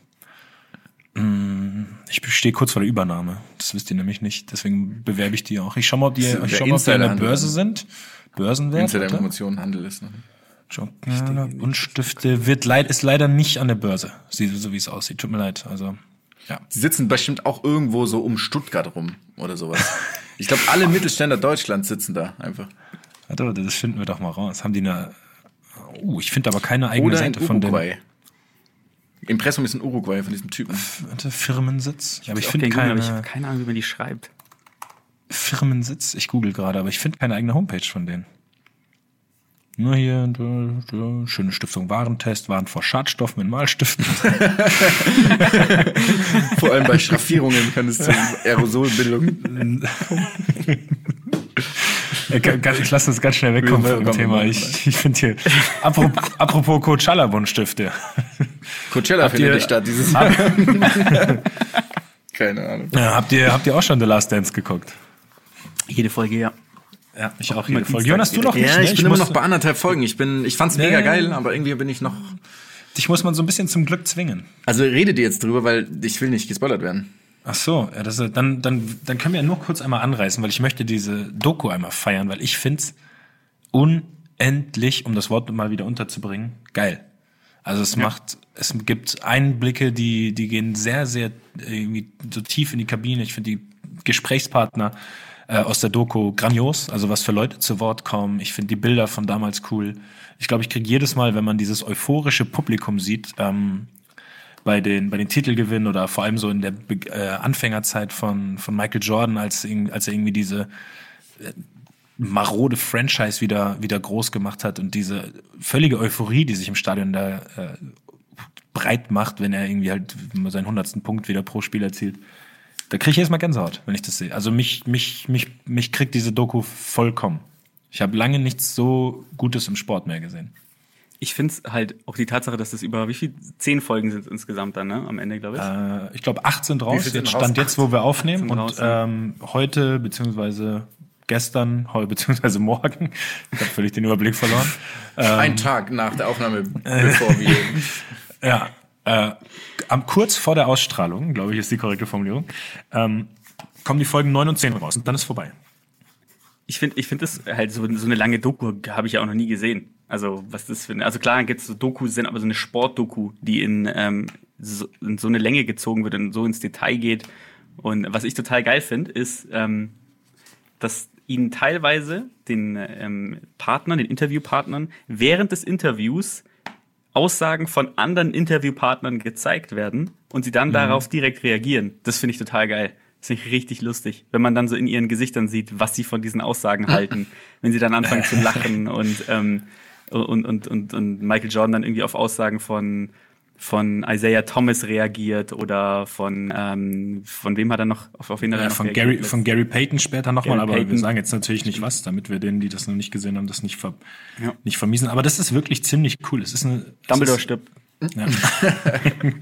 Ich stehe kurz vor der Übernahme. Das wisst ihr nämlich nicht. Deswegen bewerbe ich die auch. Ich schau mal, ob die, ich schau mal, ob die an der. Börse sind. Börsenwert. Insider. Informationen Handel ist. Ne? Chocala Buntstifte wird leid, ist leider nicht an der Börse. Sie- So wie es aussieht. Tut mir leid. Also, ja. Die sitzen bestimmt auch irgendwo so um Stuttgart rum oder sowas. [LAUGHS] Ich glaube, alle Mittelständler Deutschlands sitzen da einfach. Warte, das finden wir doch mal raus. Haben die eine. Uh, ich finde aber keine eigene Seite von dem Uruguay. Impressum ist in Uruguay von diesem Typen. Warte, Firmensitz. Ja, aber ich finde kein Google, aber ich keine habe keine Ahnung, wie man die schreibt. Firmensitz. Ich google gerade, aber ich finde keine eigene Homepage von denen. Nur hier, da, da, schöne Stiftung Warentest, Waren vor Schadstoffen in Malstiften. [LAUGHS] Vor allem bei Schraffierungen kann es zu Aerosolbildung. [LAUGHS] [LAUGHS] ich lasse das ganz schnell wegkommen vom Thema. Ich, ich finde hier, apropos, apropos Coachella Buntstifte. Coachella Habt findet nicht statt dieses Jahr. [LAUGHS] Keine Ahnung. Ja, habt ihr, habt ihr auch schon The Last Dance geguckt? Jede Folge, ja. Ja, ich auch immer jede Folge. Jonas, du noch nicht, Ja, ne? ich bin immer noch bei anderthalb Folgen. Ich bin, ich fand's mega Ja. geil, aber irgendwie bin ich noch. Dich muss man so ein bisschen zum Glück zwingen. Also redet ihr jetzt drüber, weil ich will nicht gespoilert werden. Ach so, ja, das ist, dann, dann, dann können wir ja nur kurz einmal anreißen, weil ich möchte diese Doku einmal feiern, weil ich find's unendlich, um das Wort mal wieder unterzubringen, geil. Also es macht, es gibt Einblicke, die, die gehen sehr, sehr irgendwie so tief in die Kabine. Ich finde die Gesprächspartner äh, aus der Doku grandios, also was für Leute zu Wort kommen. Ich finde die Bilder von damals cool. Ich glaube, ich kriege jedes Mal, wenn man dieses euphorische Publikum sieht, ähm, bei den, bei den Titelgewinnen oder vor allem so in der Be äh, Anfängerzeit von, von Michael Jordan, als, als er irgendwie diese äh, marode Franchise wieder, wieder groß gemacht hat und diese völlige Euphorie, die sich im Stadion da äh, breit macht, wenn er irgendwie halt seinen hundertsten Punkt wieder pro Spiel erzielt. Da kriege ich erstmal Gänsehaut, wenn ich das sehe. Also mich, mich, mich, mich kriegt diese Doku vollkommen. Ich habe lange nichts so Gutes im Sport mehr gesehen. Ich finde es halt auch die Tatsache, dass das über wie viel? Zehn Folgen sind insgesamt dann, ne? Am Ende, glaube ich. Äh, ich glaube, acht sind raus. Jetzt raus? stand jetzt, wo wir aufnehmen. Und raus, ähm, heute, beziehungsweise gestern, heute, [LAUGHS] beziehungsweise morgen, ich habe völlig den Überblick verloren. Ähm, Ein Tag nach der Aufnahme, [LAUGHS] bevor wir. Ja, äh, am, kurz vor der Ausstrahlung, glaube ich, ist die korrekte Formulierung, ähm, kommen die Folgen 9 und 10 raus und dann ist vorbei. Ich finde, ich finde das halt so, so eine lange Doku habe ich ja auch noch nie gesehen. Also was das für eine, also klar gibt es so Dokus, sind aber so eine Sportdoku, die in, ähm, so, in so eine Länge gezogen wird und so ins Detail geht. Und was ich total geil finde, ist, ähm, dass ihnen teilweise den ähm, Partnern, den Interviewpartnern während des Interviews Aussagen von anderen Interviewpartnern gezeigt werden und sie dann darauf direkt reagieren. Das finde ich total geil. Das finde ich richtig lustig, wenn man dann so in ihren Gesichtern sieht, was sie von diesen Aussagen halten, [LAUGHS] wenn sie dann anfangen zu lachen und, ähm, und, und, und, und Michael Jordan dann irgendwie auf Aussagen von, von Isaiah Thomas reagiert oder von, ähm, von wem hat er noch, auf, auf wen hat er Äh, noch von? Gary, von Gary Payton später nochmal, aber wir Payton. sagen jetzt natürlich nicht was, damit wir denen, die das noch nicht gesehen haben, das nicht, ver Ja. nicht vermiesen. Aber das ist wirklich ziemlich cool. Es ist eine. es Dumbledore ist, stirbt. ja. [LAUGHS]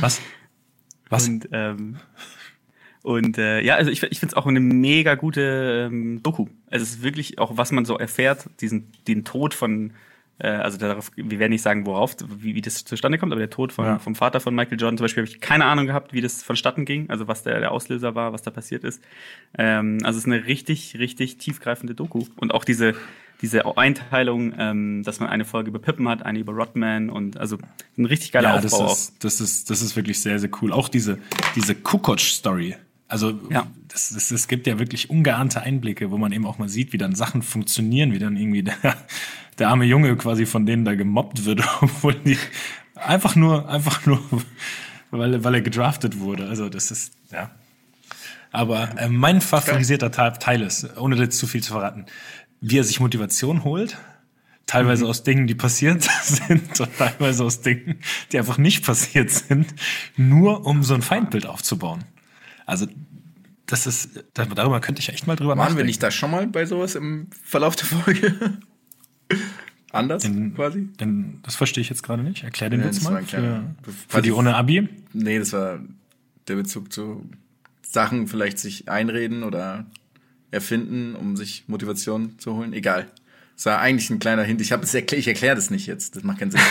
Was? Was? Und, ähm, und äh, ja, also ich, ich finde es auch eine mega gute ähm, Doku. Also es ist wirklich auch, was man so erfährt, diesen, den Tod von, äh, also darauf, wir werden nicht sagen, worauf, wie, wie das zustande kommt, aber der Tod von, Ja. vom Vater von Michael Jordan zum Beispiel habe ich keine Ahnung gehabt, wie das vonstatten ging, also was der, der Auslöser war, was da passiert ist. Ähm, also es ist eine richtig, richtig tiefgreifende Doku. Und auch diese, diese Einteilung, ähm, dass man eine Folge über Pippen hat, eine über Rodman und also ein richtig geiler Ja, das Aufbau auch. ist, das ist, das ist wirklich sehr, sehr cool. Auch diese, diese Kukoc-Story. Also, Ja. das, das, es gibt ja wirklich ungeahnte Einblicke, wo man eben auch mal sieht, wie dann Sachen funktionieren, wie dann irgendwie der, der arme Junge quasi von denen da gemobbt wird, [LAUGHS] obwohl die einfach nur, einfach nur, weil, weil er gedraftet wurde. Also, das ist, ja. Aber äh, mein favorisierter Teil, Teil ist, ohne jetzt zu viel zu verraten, wie er sich Motivation holt, teilweise aus Dingen, die passiert [LAUGHS] sind und teilweise aus Dingen, die einfach nicht passiert sind, nur um so ein Feindbild aufzubauen. Also das ist, darüber könnte ich echt mal drüber Waren nachdenken. wir nicht da schon mal bei sowas im Verlauf der Folge? [LAUGHS] anders Den- quasi? Den, das verstehe ich jetzt gerade nicht. Erklär den Ja, Witz das war mal ein für, kleiner- für die ohne Abi. Nee, das war der Bezug zu Sachen vielleicht sich einreden oder erfinden, um sich Motivation zu holen. Egal. Das war eigentlich ein kleiner Hint. Ich, erklär, ich erkläre das nicht jetzt. Das macht keinen Sinn. [LAUGHS]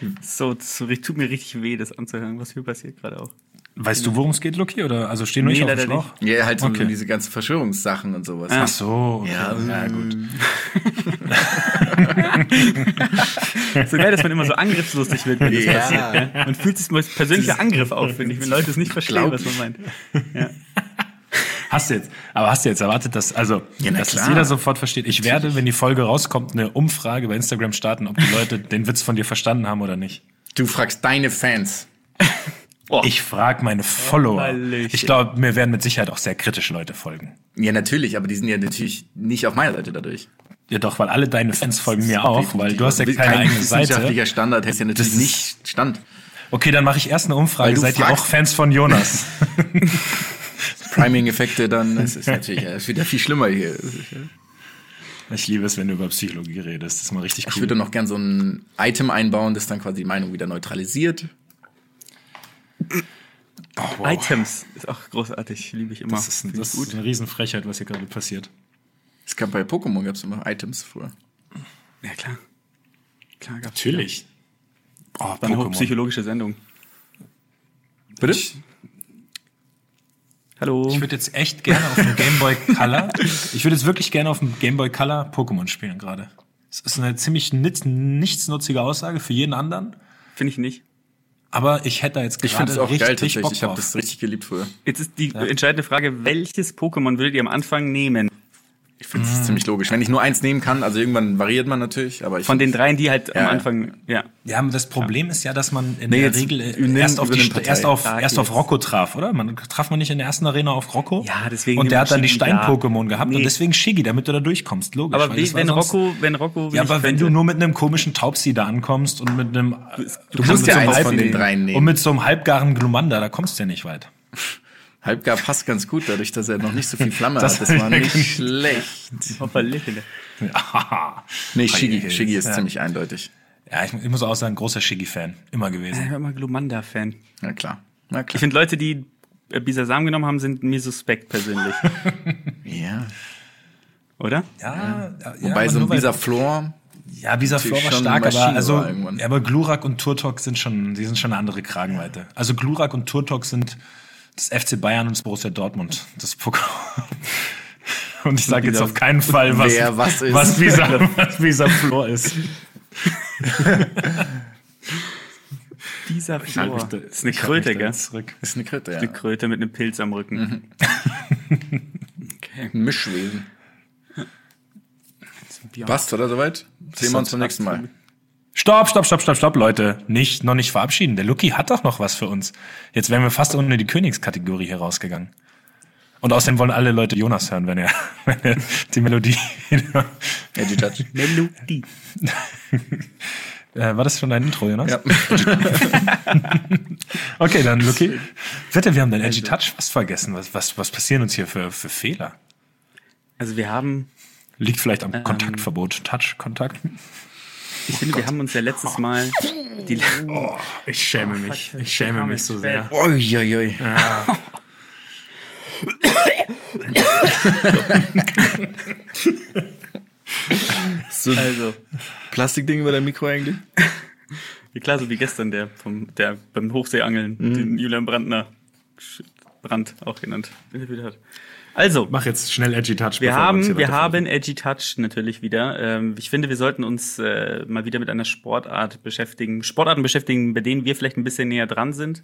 [LAUGHS] So, so ri- tut mir richtig weh, das anzuhören, was hier passiert gerade auch. Weißt du, worum es geht, Luki? Oder also stehen Nee, nicht auf dem Schlauch? ja, halt so Okay. diese ganzen Verschwörungssachen und sowas. Ach so. Okay. Ja, ja, gut. [LAUGHS] So geil, dass man immer so angriffslustig wird, wenn das Ja. passiert. Ja? Man fühlt sich mal als persönlicher Angriff auf, finde ich, wenn Leute es nicht verstehen, was man meint. Ja. Hast du jetzt, aber hast du jetzt erwartet, dass, also, Ja, dass es jeder sofort versteht? Ich werde, wenn die Folge rauskommt, eine Umfrage bei Instagram starten, ob die Leute [LAUGHS] den Witz von dir verstanden haben oder nicht. Du fragst deine Fans. Ich frage meine Follower. Hallöchen. Ich glaube, mir werden mit Sicherheit auch sehr kritische Leute folgen. Ja, natürlich, aber die sind ja natürlich nicht auf meiner Seite dadurch. Ja doch, weil alle deine Fans folgen mir auch, weil du hast ja Kein keine eigene Seite. wissenschaftlicher Standard hätte ja natürlich Das nicht Stand. Okay, dann mache ich erst eine Umfrage. Seid ihr auch Fans von Jonas? [LAUGHS] Priming-Effekte dann, [LAUGHS] das ist natürlich das ist wieder viel schlimmer hier. ich liebe es, wenn du über Psychologie redest. Das ist mal richtig Ich cool. würde noch gern so ein Item einbauen, das dann quasi die Meinung wieder neutralisiert. Items ist auch großartig, liebe ich immer. das ist, ich das ist eine Riesenfrechheit, was hier gerade passiert. Es gab bei Pokémon gab es immer Items früher. Ja, klar. Klar, gab's Natürlich. Oh, War eine Pokémon. hochpsychologische Sendung. Bitte? Hallo. Ich würde jetzt echt gerne auf dem [LAUGHS] Game Boy Color, ich würde jetzt wirklich gerne auf dem Game Boy Color Pokémon spielen gerade. Es ist eine ziemlich nichtsnutzige Aussage für jeden anderen, Finde ich nicht. Aber ich hätte da jetzt Ich finde gerade es auch geil richtig tatsächlich. Bock Ich habe das richtig geliebt früher. Jetzt ist die entscheidende Frage, welches Pokémon würdet ihr am Anfang nehmen? Ich finde es ziemlich logisch. Wenn ich nur eins nehmen kann, also irgendwann variiert man natürlich, aber ich Von den dreien, die halt Ja, am ja. Anfang, ja. Ja, aber das Problem ist ja, dass man in Nee, der Regel äh, erst auf, die, erst auf, erst auf. Rocco traf, oder? Man traf man nicht in der ersten Arena auf Rocco? Ja, deswegen Und der hat dann die Shiggy, ja. Stein-Pokémon gehabt und Nee. deswegen Shiggy, damit du da durchkommst, logisch. Aber weil wie, wenn sonst- Rocco, wenn Rocco, Ja, aber wenn könnte- du nur mit einem komischen Taubsi da ankommst und mit einem. Du, musst mit ja so eins von den dreien nehmen. Und mit so einem halbgaren Glumanda, da kommst du ja nicht weit. Halbgar passt ganz gut, dadurch, dass er noch nicht so viel [LAUGHS] Flamme Das- hat. Das war nicht schlecht. [LAUGHS] Hoppala. [LAUGHS] Nee, Shiggy. Shiggy ist ja. ziemlich eindeutig. Ja, ich, ich muss auch sagen, großer Shiggy-Fan. Immer Ich gewesen. war immer Glumanda-Fan. Na klar. Na Ich klar. finde, Leute, die äh, Bisasam genommen haben, sind mir suspekt persönlich. Ja. Oder? Ja, ja, Wobei so ein weil- Visa Flor, Ja, Bisa Flor war stark, aber, also, war ja, aber Glurak und Turtok sind schon, die sind schon eine andere Kragenweite. Also Glurak und Turtok sind das FC Bayern und das Borussia Dortmund. Das Pokémon. [LAUGHS] Und ich sage jetzt auf keinen Fall, was, Wer was ist. was Bisa, was Bisa Flor ist. [LAUGHS] Dieser Halt Flor. mich ist eine Kröte, gell? Zurück. ist eine Kröte, ja. Eine Kröte mit einem Pilz am Rücken. [LAUGHS] Ein Mischwesen. Passt, oder soweit? Sehen wir uns beim nächsten Mal. Stopp, stopp, stopp, stopp, stopp, Leute. Nicht, noch nicht verabschieden. Der Lucky hat doch noch was für uns. Jetzt wären wir fast ohne die Königskategorie hier rausgegangen. Und außerdem wollen alle Leute Jonas hören, wenn er, [LAUGHS] wenn er die Melodie. [LAUGHS] Edgy Judge. Melodie. [LAUGHS] äh, war das schon dein Intro, Jonas? Ja. Okay, dann Lucky. Bitte, wir haben den Edgy Touch fast vergessen. Was, was, was passieren uns hier für, für Fehler? Also wir haben, Liegt vielleicht am Kontaktverbot. Touch, Kontakt. Ich finde, wir haben uns ja letztes Mal die, Ich schäme mich. Ich schäme mich so sehr. Uiuiui. so ein also, Plastikding über dein Mikro eigentlich? wie klar, so wie gestern der vom, der beim Hochseeangeln, den Julian Brandner, Brand auch genannt, interviewt hat. Also, Mach jetzt schnell Edgy Touch. Wir haben, wir weiter- haben Edgy Touch natürlich wieder. Ähm, ich finde, wir sollten uns äh, mal wieder mit einer Sportart beschäftigen. Sportarten beschäftigen, bei denen wir vielleicht ein bisschen näher dran sind.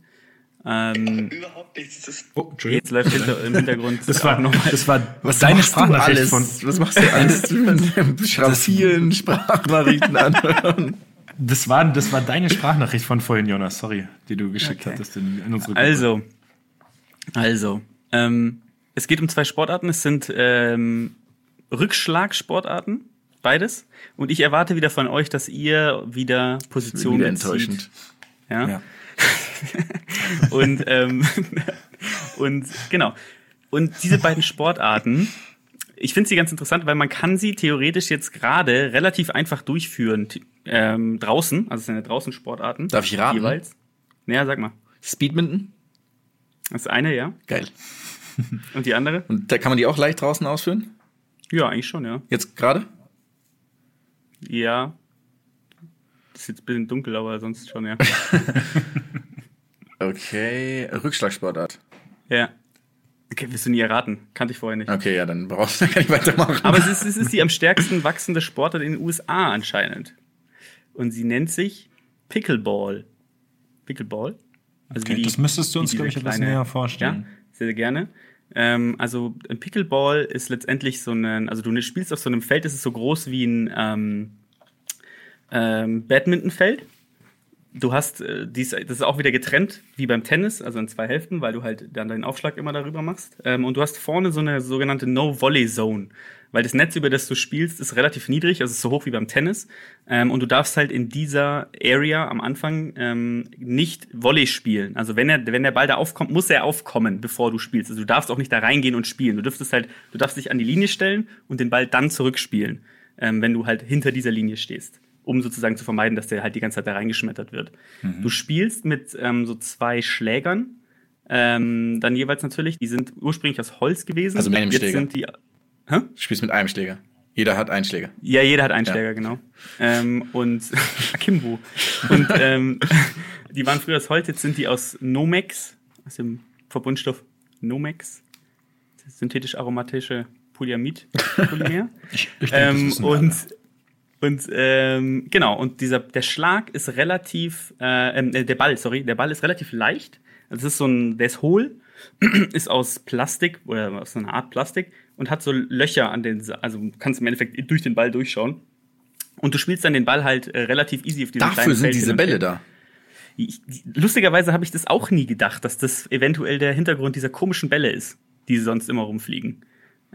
Ähm, Überhaupt nichts. Das Oh, jetzt läuft hinter, im Hintergrund Das war, auch noch mal. das war deine Sprachnachricht alles? von. Was machst du alles? [LAUGHS] Schraub vielen Sprachnachrichten anhören. Das war, das war deine Sprachnachricht von vorhin, Jonas. Sorry, die du geschickt Okay. hattest in, in unsere Gruppe. Also, also, ähm, es geht um zwei Sportarten. Es sind ähm, Rückschlagsportarten, beides. Und ich erwarte wieder von euch, dass ihr wieder Positionen Wieder enttäuschend. Ja. Ja. [LAUGHS] Und, ähm, [LAUGHS] und genau. Und diese beiden Sportarten ich finde sie ganz interessant, weil man kann sie theoretisch jetzt gerade relativ einfach durchführen ähm, draußen. Also es sind ja draußen Sportarten. Darf ich raten? Jeweils. Naja, sag mal. Speedminton? Das eine, ja. Geil. [LAUGHS] Und die andere? Und da kann man die auch leicht draußen ausführen? Ja, eigentlich schon, ja. Jetzt gerade? Ja. Das ist jetzt ein bisschen dunkel, aber sonst schon, ja. [LAUGHS] Okay. Rückschlagsportart. ja. Okay, wirst du nie erraten. Kannte ich vorher nicht. Okay, ja, dann brauchst du [LAUGHS] kann ich weitermachen. Aber es ist, es ist die am stärksten wachsende Sportart in den USA anscheinend. Und sie nennt sich Pickleball. Pickleball? Also Okay, das müsstest du uns, glaube ich, etwas näher vorstellen. Ja, sehr, sehr gerne. Ähm, also ein Pickleball ist letztendlich so ein, also du spielst auf so einem Feld, das ist so groß wie ein ähm, ähm, Badmintonfeld. Du hast, äh, dies, das ist auch wieder getrennt, wie beim Tennis, also in zwei Hälften, weil du halt dann deinen Aufschlag immer darüber machst. Ähm, und du hast vorne so eine sogenannte No-Volley-Zone, weil das Netz, über das du spielst, ist relativ niedrig, also ist so hoch wie beim Tennis. Ähm, und du darfst halt in dieser Area am Anfang ähm, nicht Volley spielen. Also wenn, er, wenn der Ball da aufkommt, muss er aufkommen, bevor du spielst. Also du darfst auch nicht da reingehen und spielen. Du dürftest halt, du darfst dich an die Linie stellen und den Ball dann zurückspielen, ähm, wenn du halt hinter dieser Linie stehst um sozusagen zu vermeiden, dass der halt die ganze Zeit da reingeschmettert wird. Du spielst mit ähm, so zwei Schlägern, ähm, dann jeweils natürlich, die sind ursprünglich aus Holz gewesen. Also mit einem Jetzt Schläger. sind die, hä? Du spielst mit einem Schläger. Jeder hat einen Schläger. Ja, jeder hat einen Ja. Schläger, genau. Ähm, und [LAUGHS] Akimbo. Und ähm, [LAUGHS] die waren früher aus Holz, jetzt sind die aus Nomex, aus dem Verbundstoff Nomex, das synthetisch aromatische Polyamid-Polymer. [LAUGHS] Ich, ich denke, das ähm, und und ähm, genau, und dieser, der Schlag ist relativ, äh, ähm, äh, der Ball, sorry, der Ball ist relativ leicht. Es ist so ein, der ist hohl, [CLEARS THROAT] ist aus Plastik oder aus so einer Art Plastik und hat so Löcher an den, also du kannst im Endeffekt durch den Ball durchschauen. Und du spielst dann den Ball halt äh, relativ easy auf diesem Dafür kleinen sind Feld diese Bälle da. Ich, lustigerweise habe ich das auch nie gedacht, dass das eventuell der Hintergrund dieser komischen Bälle ist, die sonst immer rumfliegen.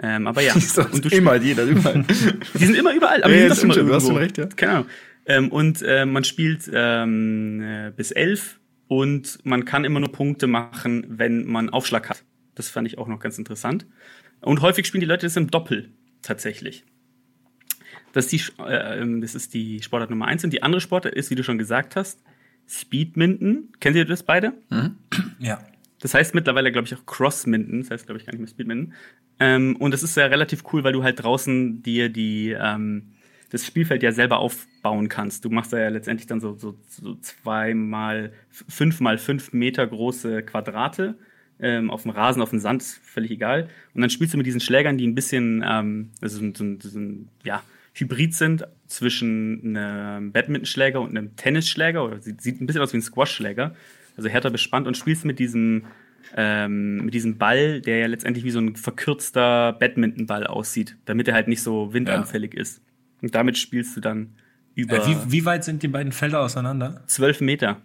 Ähm, aber ja. [LAUGHS] Und du immer, jeder, überall. [LAUGHS] die sind immer überall, aber Ja, die sind stimmt immer schon, du hast irgendwo. schon recht, ja. Keine Ahnung. Ähm, und äh, man spielt ähm, äh, bis elf und man kann immer nur Punkte machen, wenn man Aufschlag hat. Das fand ich auch noch ganz interessant. Und häufig spielen die Leute das im Doppel tatsächlich. Das ist die, äh, ähm, das ist die Sportart Nummer eins. Und die andere Sportart ist, wie du schon gesagt hast, Speedminton. Kennt ihr das beide? Ja. Das heißt mittlerweile, glaube ich, auch Crossminton. Das heißt, glaube ich, gar nicht mehr Speedminton. Ähm, und das ist ja relativ cool, weil du halt draußen dir die, ähm, das Spielfeld ja selber aufbauen kannst. Du machst da ja letztendlich dann so, so, so zweimal, fünfmal fünf Meter große Quadrate ähm, auf dem Rasen, auf dem Sand, ist völlig egal. Und dann spielst du mit diesen Schlägern, die ein bisschen, ähm, also so, ein- so, ein, ja, Hybrid sind zwischen einem Badmintonschläger und einem Tennisschläger oder sieht, sieht ein bisschen aus wie ein Squashschläger, also härter bespannt und spielst mit diesem ähm, mit diesem Ball, der ja letztendlich wie so ein verkürzter Badmintonball aussieht, damit er halt nicht so windanfällig ist. Und damit spielst du dann über Äh, wie, wie weit sind die beiden Felder auseinander? zwölf Meter.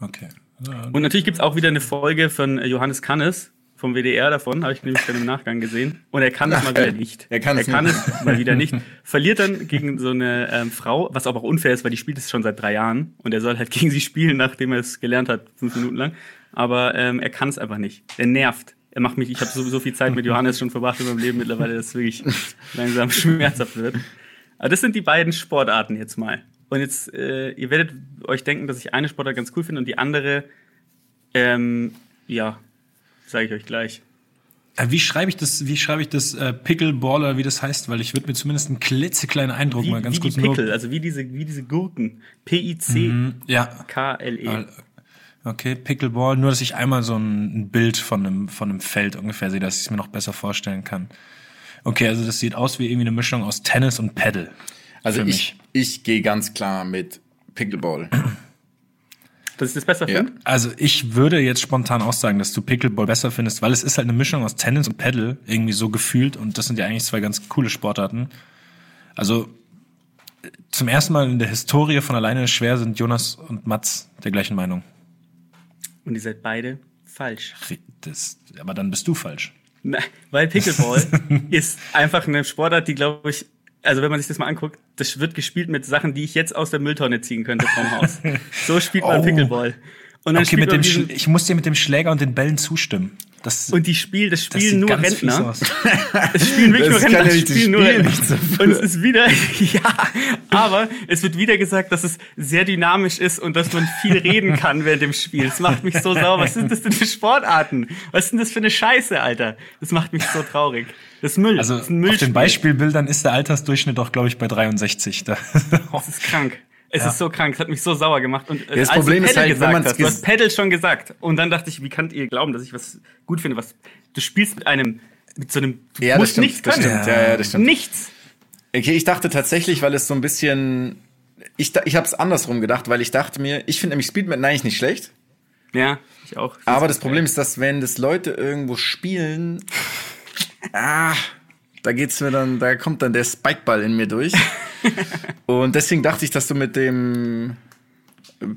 Okay. Ja, Und natürlich gibt's auch wieder eine Folge von äh, Johannes Kannes vom WDR davon, habe ich nämlich dann im Nachgang gesehen. Und er kann es mal wieder nicht. Er kann es er kann nicht. es mal wieder nicht. Verliert dann gegen so eine ähm, Frau, was aber auch unfair ist, weil die spielt es schon seit drei Jahren. Und er soll halt gegen sie spielen, nachdem er es gelernt hat, fünf Minuten lang. Aber ähm, er kann es einfach nicht. Er nervt. Er macht mich, ich habe so, so viel Zeit mit Johannes schon verbracht in meinem Leben mittlerweile, dass es wirklich langsam [LAUGHS] schmerzhaft wird. Aber das sind die beiden Sportarten jetzt mal. Und jetzt, äh, ihr werdet euch denken, dass ich eine Sportart ganz cool finde und die andere, ähm, ja, sage ich euch gleich. Äh, Wie schreibe ich das, wie schreibe ich das äh, Pickleball oder wie das heißt? Weil ich würde mir zumindest einen klitzekleinen Eindruck Wie, mal ganz wie kurz die Pickel, also wie diese, wie diese Gurken. P-I-C-K-L-E. Ja. Okay, Pickleball, nur dass ich einmal so ein, ein Bild von einem, von einem Feld ungefähr sehe, dass ich es mir noch besser vorstellen kann. Okay, also das sieht aus wie irgendwie eine Mischung aus Tennis und Paddle. Also Für ich, ich gehe ganz klar mit Pickleball. Dass ich das besser Ja. finde? Also ich würde jetzt spontan auch sagen, dass du Pickleball besser findest, weil es ist halt eine Mischung aus Tennis und Paddle, irgendwie so gefühlt und das sind ja eigentlich zwei ganz coole Sportarten. Also zum ersten Mal in der Historie von alleine ist schwer sind Jonas und Mats der gleichen Meinung. Und ihr seid beide falsch. Das, aber dann bist du falsch. Na, weil Pickleball [LAUGHS] ist einfach eine Sportart, die glaube ich, also wenn man sich das mal anguckt, das wird gespielt mit Sachen, die ich jetzt aus der Mülltonne ziehen könnte vom Haus. So spielt man Oh. Pickleball. Und dann Okay, spielt mit man dem diesen, ich muss dir mit dem Schläger und den Bällen zustimmen. Das, Und die Spiel, das das spielen sieht nur Rentner. Es spielen wirklich Das nur Rentner. ja Es das spielen nur Rentner. Und es ist wieder, [LAUGHS] ja, aber es wird wieder gesagt, dass es sehr dynamisch ist und dass man viel reden kann während dem Spiel. Das macht mich so sauer. Was sind das denn für Sportarten? Was denn das für eine Scheiße, Alter? Das macht mich so traurig. Das ist Müll. Also das ist auf den Beispielbildern ist der Altersdurchschnitt auch, glaube ich, bei 63. Da, [LAUGHS] Das ist krank. Es ist so krank, es hat mich so sauer gemacht. Und äh, das als Problem ist halt, wenn gesagt man's hast, du hast Paddle schon gesagt. Und dann dachte ich, wie könnt ihr glauben, dass ich was gut finde? Was du spielst mit einem, mit so einem, du Ja, das musst stimmt, nichts das können. stimmt. Ja, ja, das stimmt. Nichts. Okay, ich dachte tatsächlich, weil es so ein bisschen. Ich, ich habe es andersrum gedacht, weil ich dachte mir, ich finde nämlich Speedman eigentlich nicht schlecht. Ja, ich auch. Aber das Problem ist, dass wenn das Leute irgendwo spielen, [LAUGHS] ah, da geht's mir dann, da kommt dann der Spikeball in mir durch. [LAUGHS] Und deswegen dachte ich, dass du mit dem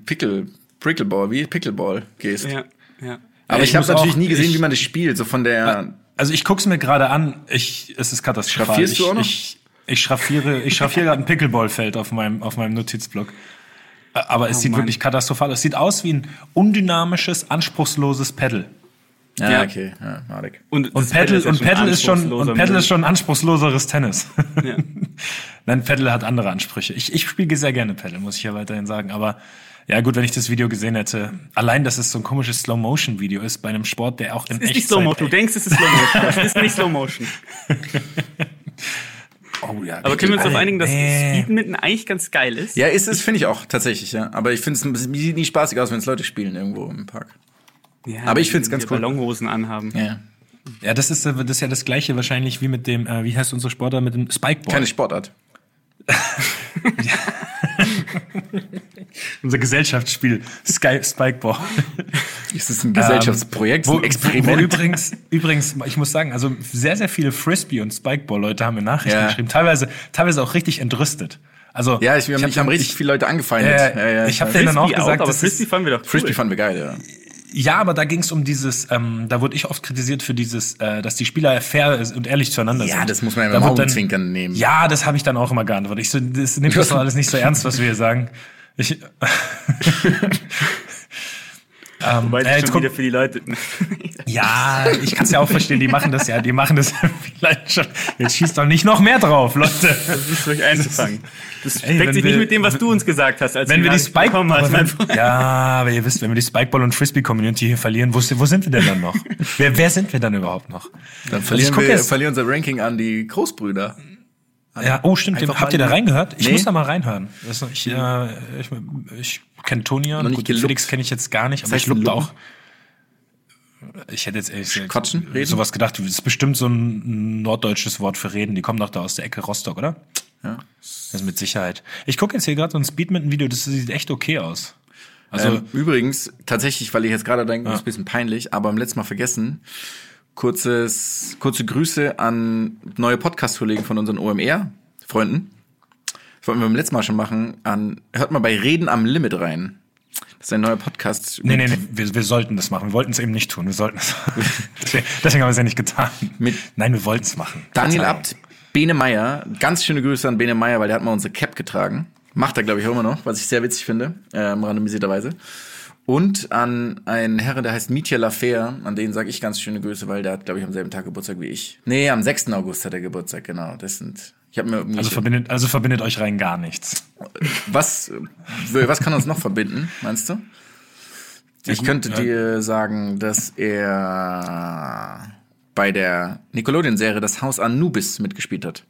Pickle, Prickleball, wie Pickleball gehst. Ja, ja. Aber Ja, ich, ich habe natürlich auch- nie gesehen, ich- wie man das spielt, so von der. also ich guck's mir gerade an. Ich, es ist katastrophal. Schraffierst ich, du auch noch? Ich, ich schraffiere, ich schraffiere gerade ein Pickleballfeld auf meinem, auf meinem Notizblock. Aber es sieht Mann. wirklich katastrophal aus. Es sieht aus wie ein undynamisches, anspruchsloses Pedal. Ja, Ja. okay, ja, Marek. Und das Paddle, ja und Paddle ist schon, und Paddle ist schon anspruchsloseres Tennis. Ja. [LAUGHS] Nein, Paddle hat andere Ansprüche. Ich, ich spiele sehr gerne Paddle, muss ich ja weiterhin sagen. Aber ja gut, wenn ich das Video gesehen hätte, allein, dass es so ein komisches Slow-Motion-Video ist bei einem Sport, der auch in Es ist nicht. Slow Motion. Du denkst, es [LAUGHS] ist Slow Motion. Es ist nicht Slow Motion. Oh, ja, Aber können wir uns darauf einigen, dass Nee. Speedmitten eigentlich ganz geil ist? Ja, ist es, finde ich auch, tatsächlich, ja. Aber ich finde es sieht nie spaßig aus, wenn es Leute spielen irgendwo im Park. Ja, Aber ich find's die ganz cool. Ballonhosen anhaben. Ja. Ja, das ist, äh, das ist ja das gleiche wahrscheinlich wie mit dem, äh, wie heißt unsere Sportler, mit dem Spikeboard. Keine Sportart. [LAUGHS] Unser Gesellschaftsspiel, Sky, Spikeboard. Es ist ein Gesellschaftsprojekt, wo, ein Experiment. Wo übrigens, übrigens, ich muss sagen, also sehr, sehr viele Frisbee- und Spikeball-Leute haben mir Nachrichten Ja. geschrieben, teilweise, teilweise auch richtig entrüstet. Also, ja, ich, hab ich haben dann- richtig viele Leute angefeindet. Äh, ja, ja, ich hab weiß. denen dann auch gesagt, aber das Frisbee fanden wir doch cool. Frisbee fanden wir geil, ja. Ja, aber da ging es um dieses, ähm, da wurde ich oft kritisiert für dieses, äh, dass die Spieler fair und ehrlich zueinander Ja, sind. das muss man ja Da Augenzwinkern nehmen. Ja, das habe ich dann auch immer geantwortet. Ich so, das nimmt das [LAUGHS] doch alles nicht so ernst, was wir hier sagen. Ich, [LAUGHS] ähm, Wobei äh, das jetzt schon guck, wieder für die Leute. [LAUGHS] ja, ich kann es ja auch verstehen, die machen das ja, die machen das [LAUGHS] vielleicht schon. Jetzt schießt doch nicht noch mehr drauf, Leute. Das ist ruhig einzufangen. Das Ey, deckt sich wir- nicht mit dem, was du uns gesagt hast, als Wenn wir die Nachricht Spike, bekommen hast. aber wenn, ja, aber ihr wisst, wenn wir die Spikeball und Frisbee Community hier verlieren, wo, wo sind wir denn dann noch? wer, wer sind wir dann überhaupt noch? Dann verlieren guck wir verlieren unser Ranking an die Großbrüder. Ja, oh stimmt, Einfach habt ihr da reingehört? Ich Nee. muss da mal reinhören. Ich, äh, ich, ich kenne Tonia, gut. Felix kenne ich jetzt gar nicht, aber ich lupte auch. Ich hätte jetzt ehrlich gesagt Quatschen, reden? sowas gedacht, das ist bestimmt so ein norddeutsches Wort für reden. Die kommen doch da aus der Ecke Rostock, oder? Ja. Das ist mit Sicherheit. Ich gucke jetzt hier gerade so ein Speedminton-Video, das sieht echt okay aus. Also, ähm, übrigens, tatsächlich, weil ich jetzt gerade denke, das ist ein bisschen peinlich, aber am letzten Mal vergessen, kurzes, kurze Grüße an neue Podcast-Kollegen von unseren OMR-Freunden. Das wollten wir beim letzten Mal schon machen. An, hört mal bei Reden am Limit rein. Das ist ein neuer Podcast. nee, nee, nee, wir, wir sollten das machen. Wir wollten es eben nicht tun. Wir sollten es. [LAUGHS] Deswegen deswegen haben wir es ja nicht getan. Mit Nein, wir wollten es machen. Daniel. Abt, Bene Meyer. Ganz schöne Grüße an Bene Meyer, weil der hat mal unsere Cap getragen. Macht er, glaube ich, auch immer noch, was ich sehr witzig finde, ähm, randomisierterweise. Und an einen Herren, der heißt Mietje Lafer, an den sage ich ganz schöne Grüße, weil der hat, glaube ich, am selben Tag Geburtstag wie ich. Nee, am 6. August hat er Geburtstag, genau. Das sind. Ich habe mir. Also verbindet, also verbindet euch rein gar nichts. was, was kann uns noch verbinden, meinst du? Ich gut, könnte ja. dir sagen, dass er bei der Nickelodeon-Serie Das Haus Anubis mitgespielt hat.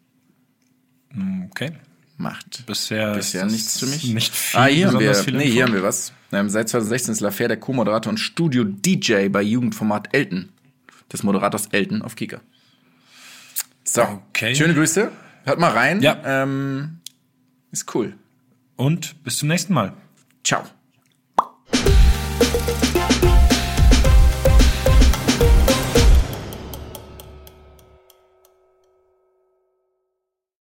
Okay. Macht. Bisher, Bisher nichts für mich. Nicht viel, ah, hier haben wir, nee, hier haben wir was. Ähm, seit 2016 ist Lafer der Co-Moderator und Studio-DJ bei Jugendformat Elton. Des Moderators Elton auf Kika. So, Okay. schöne Grüße. Hört mal rein. Ja. Ähm, ist cool. Und bis zum nächsten Mal. Ciao.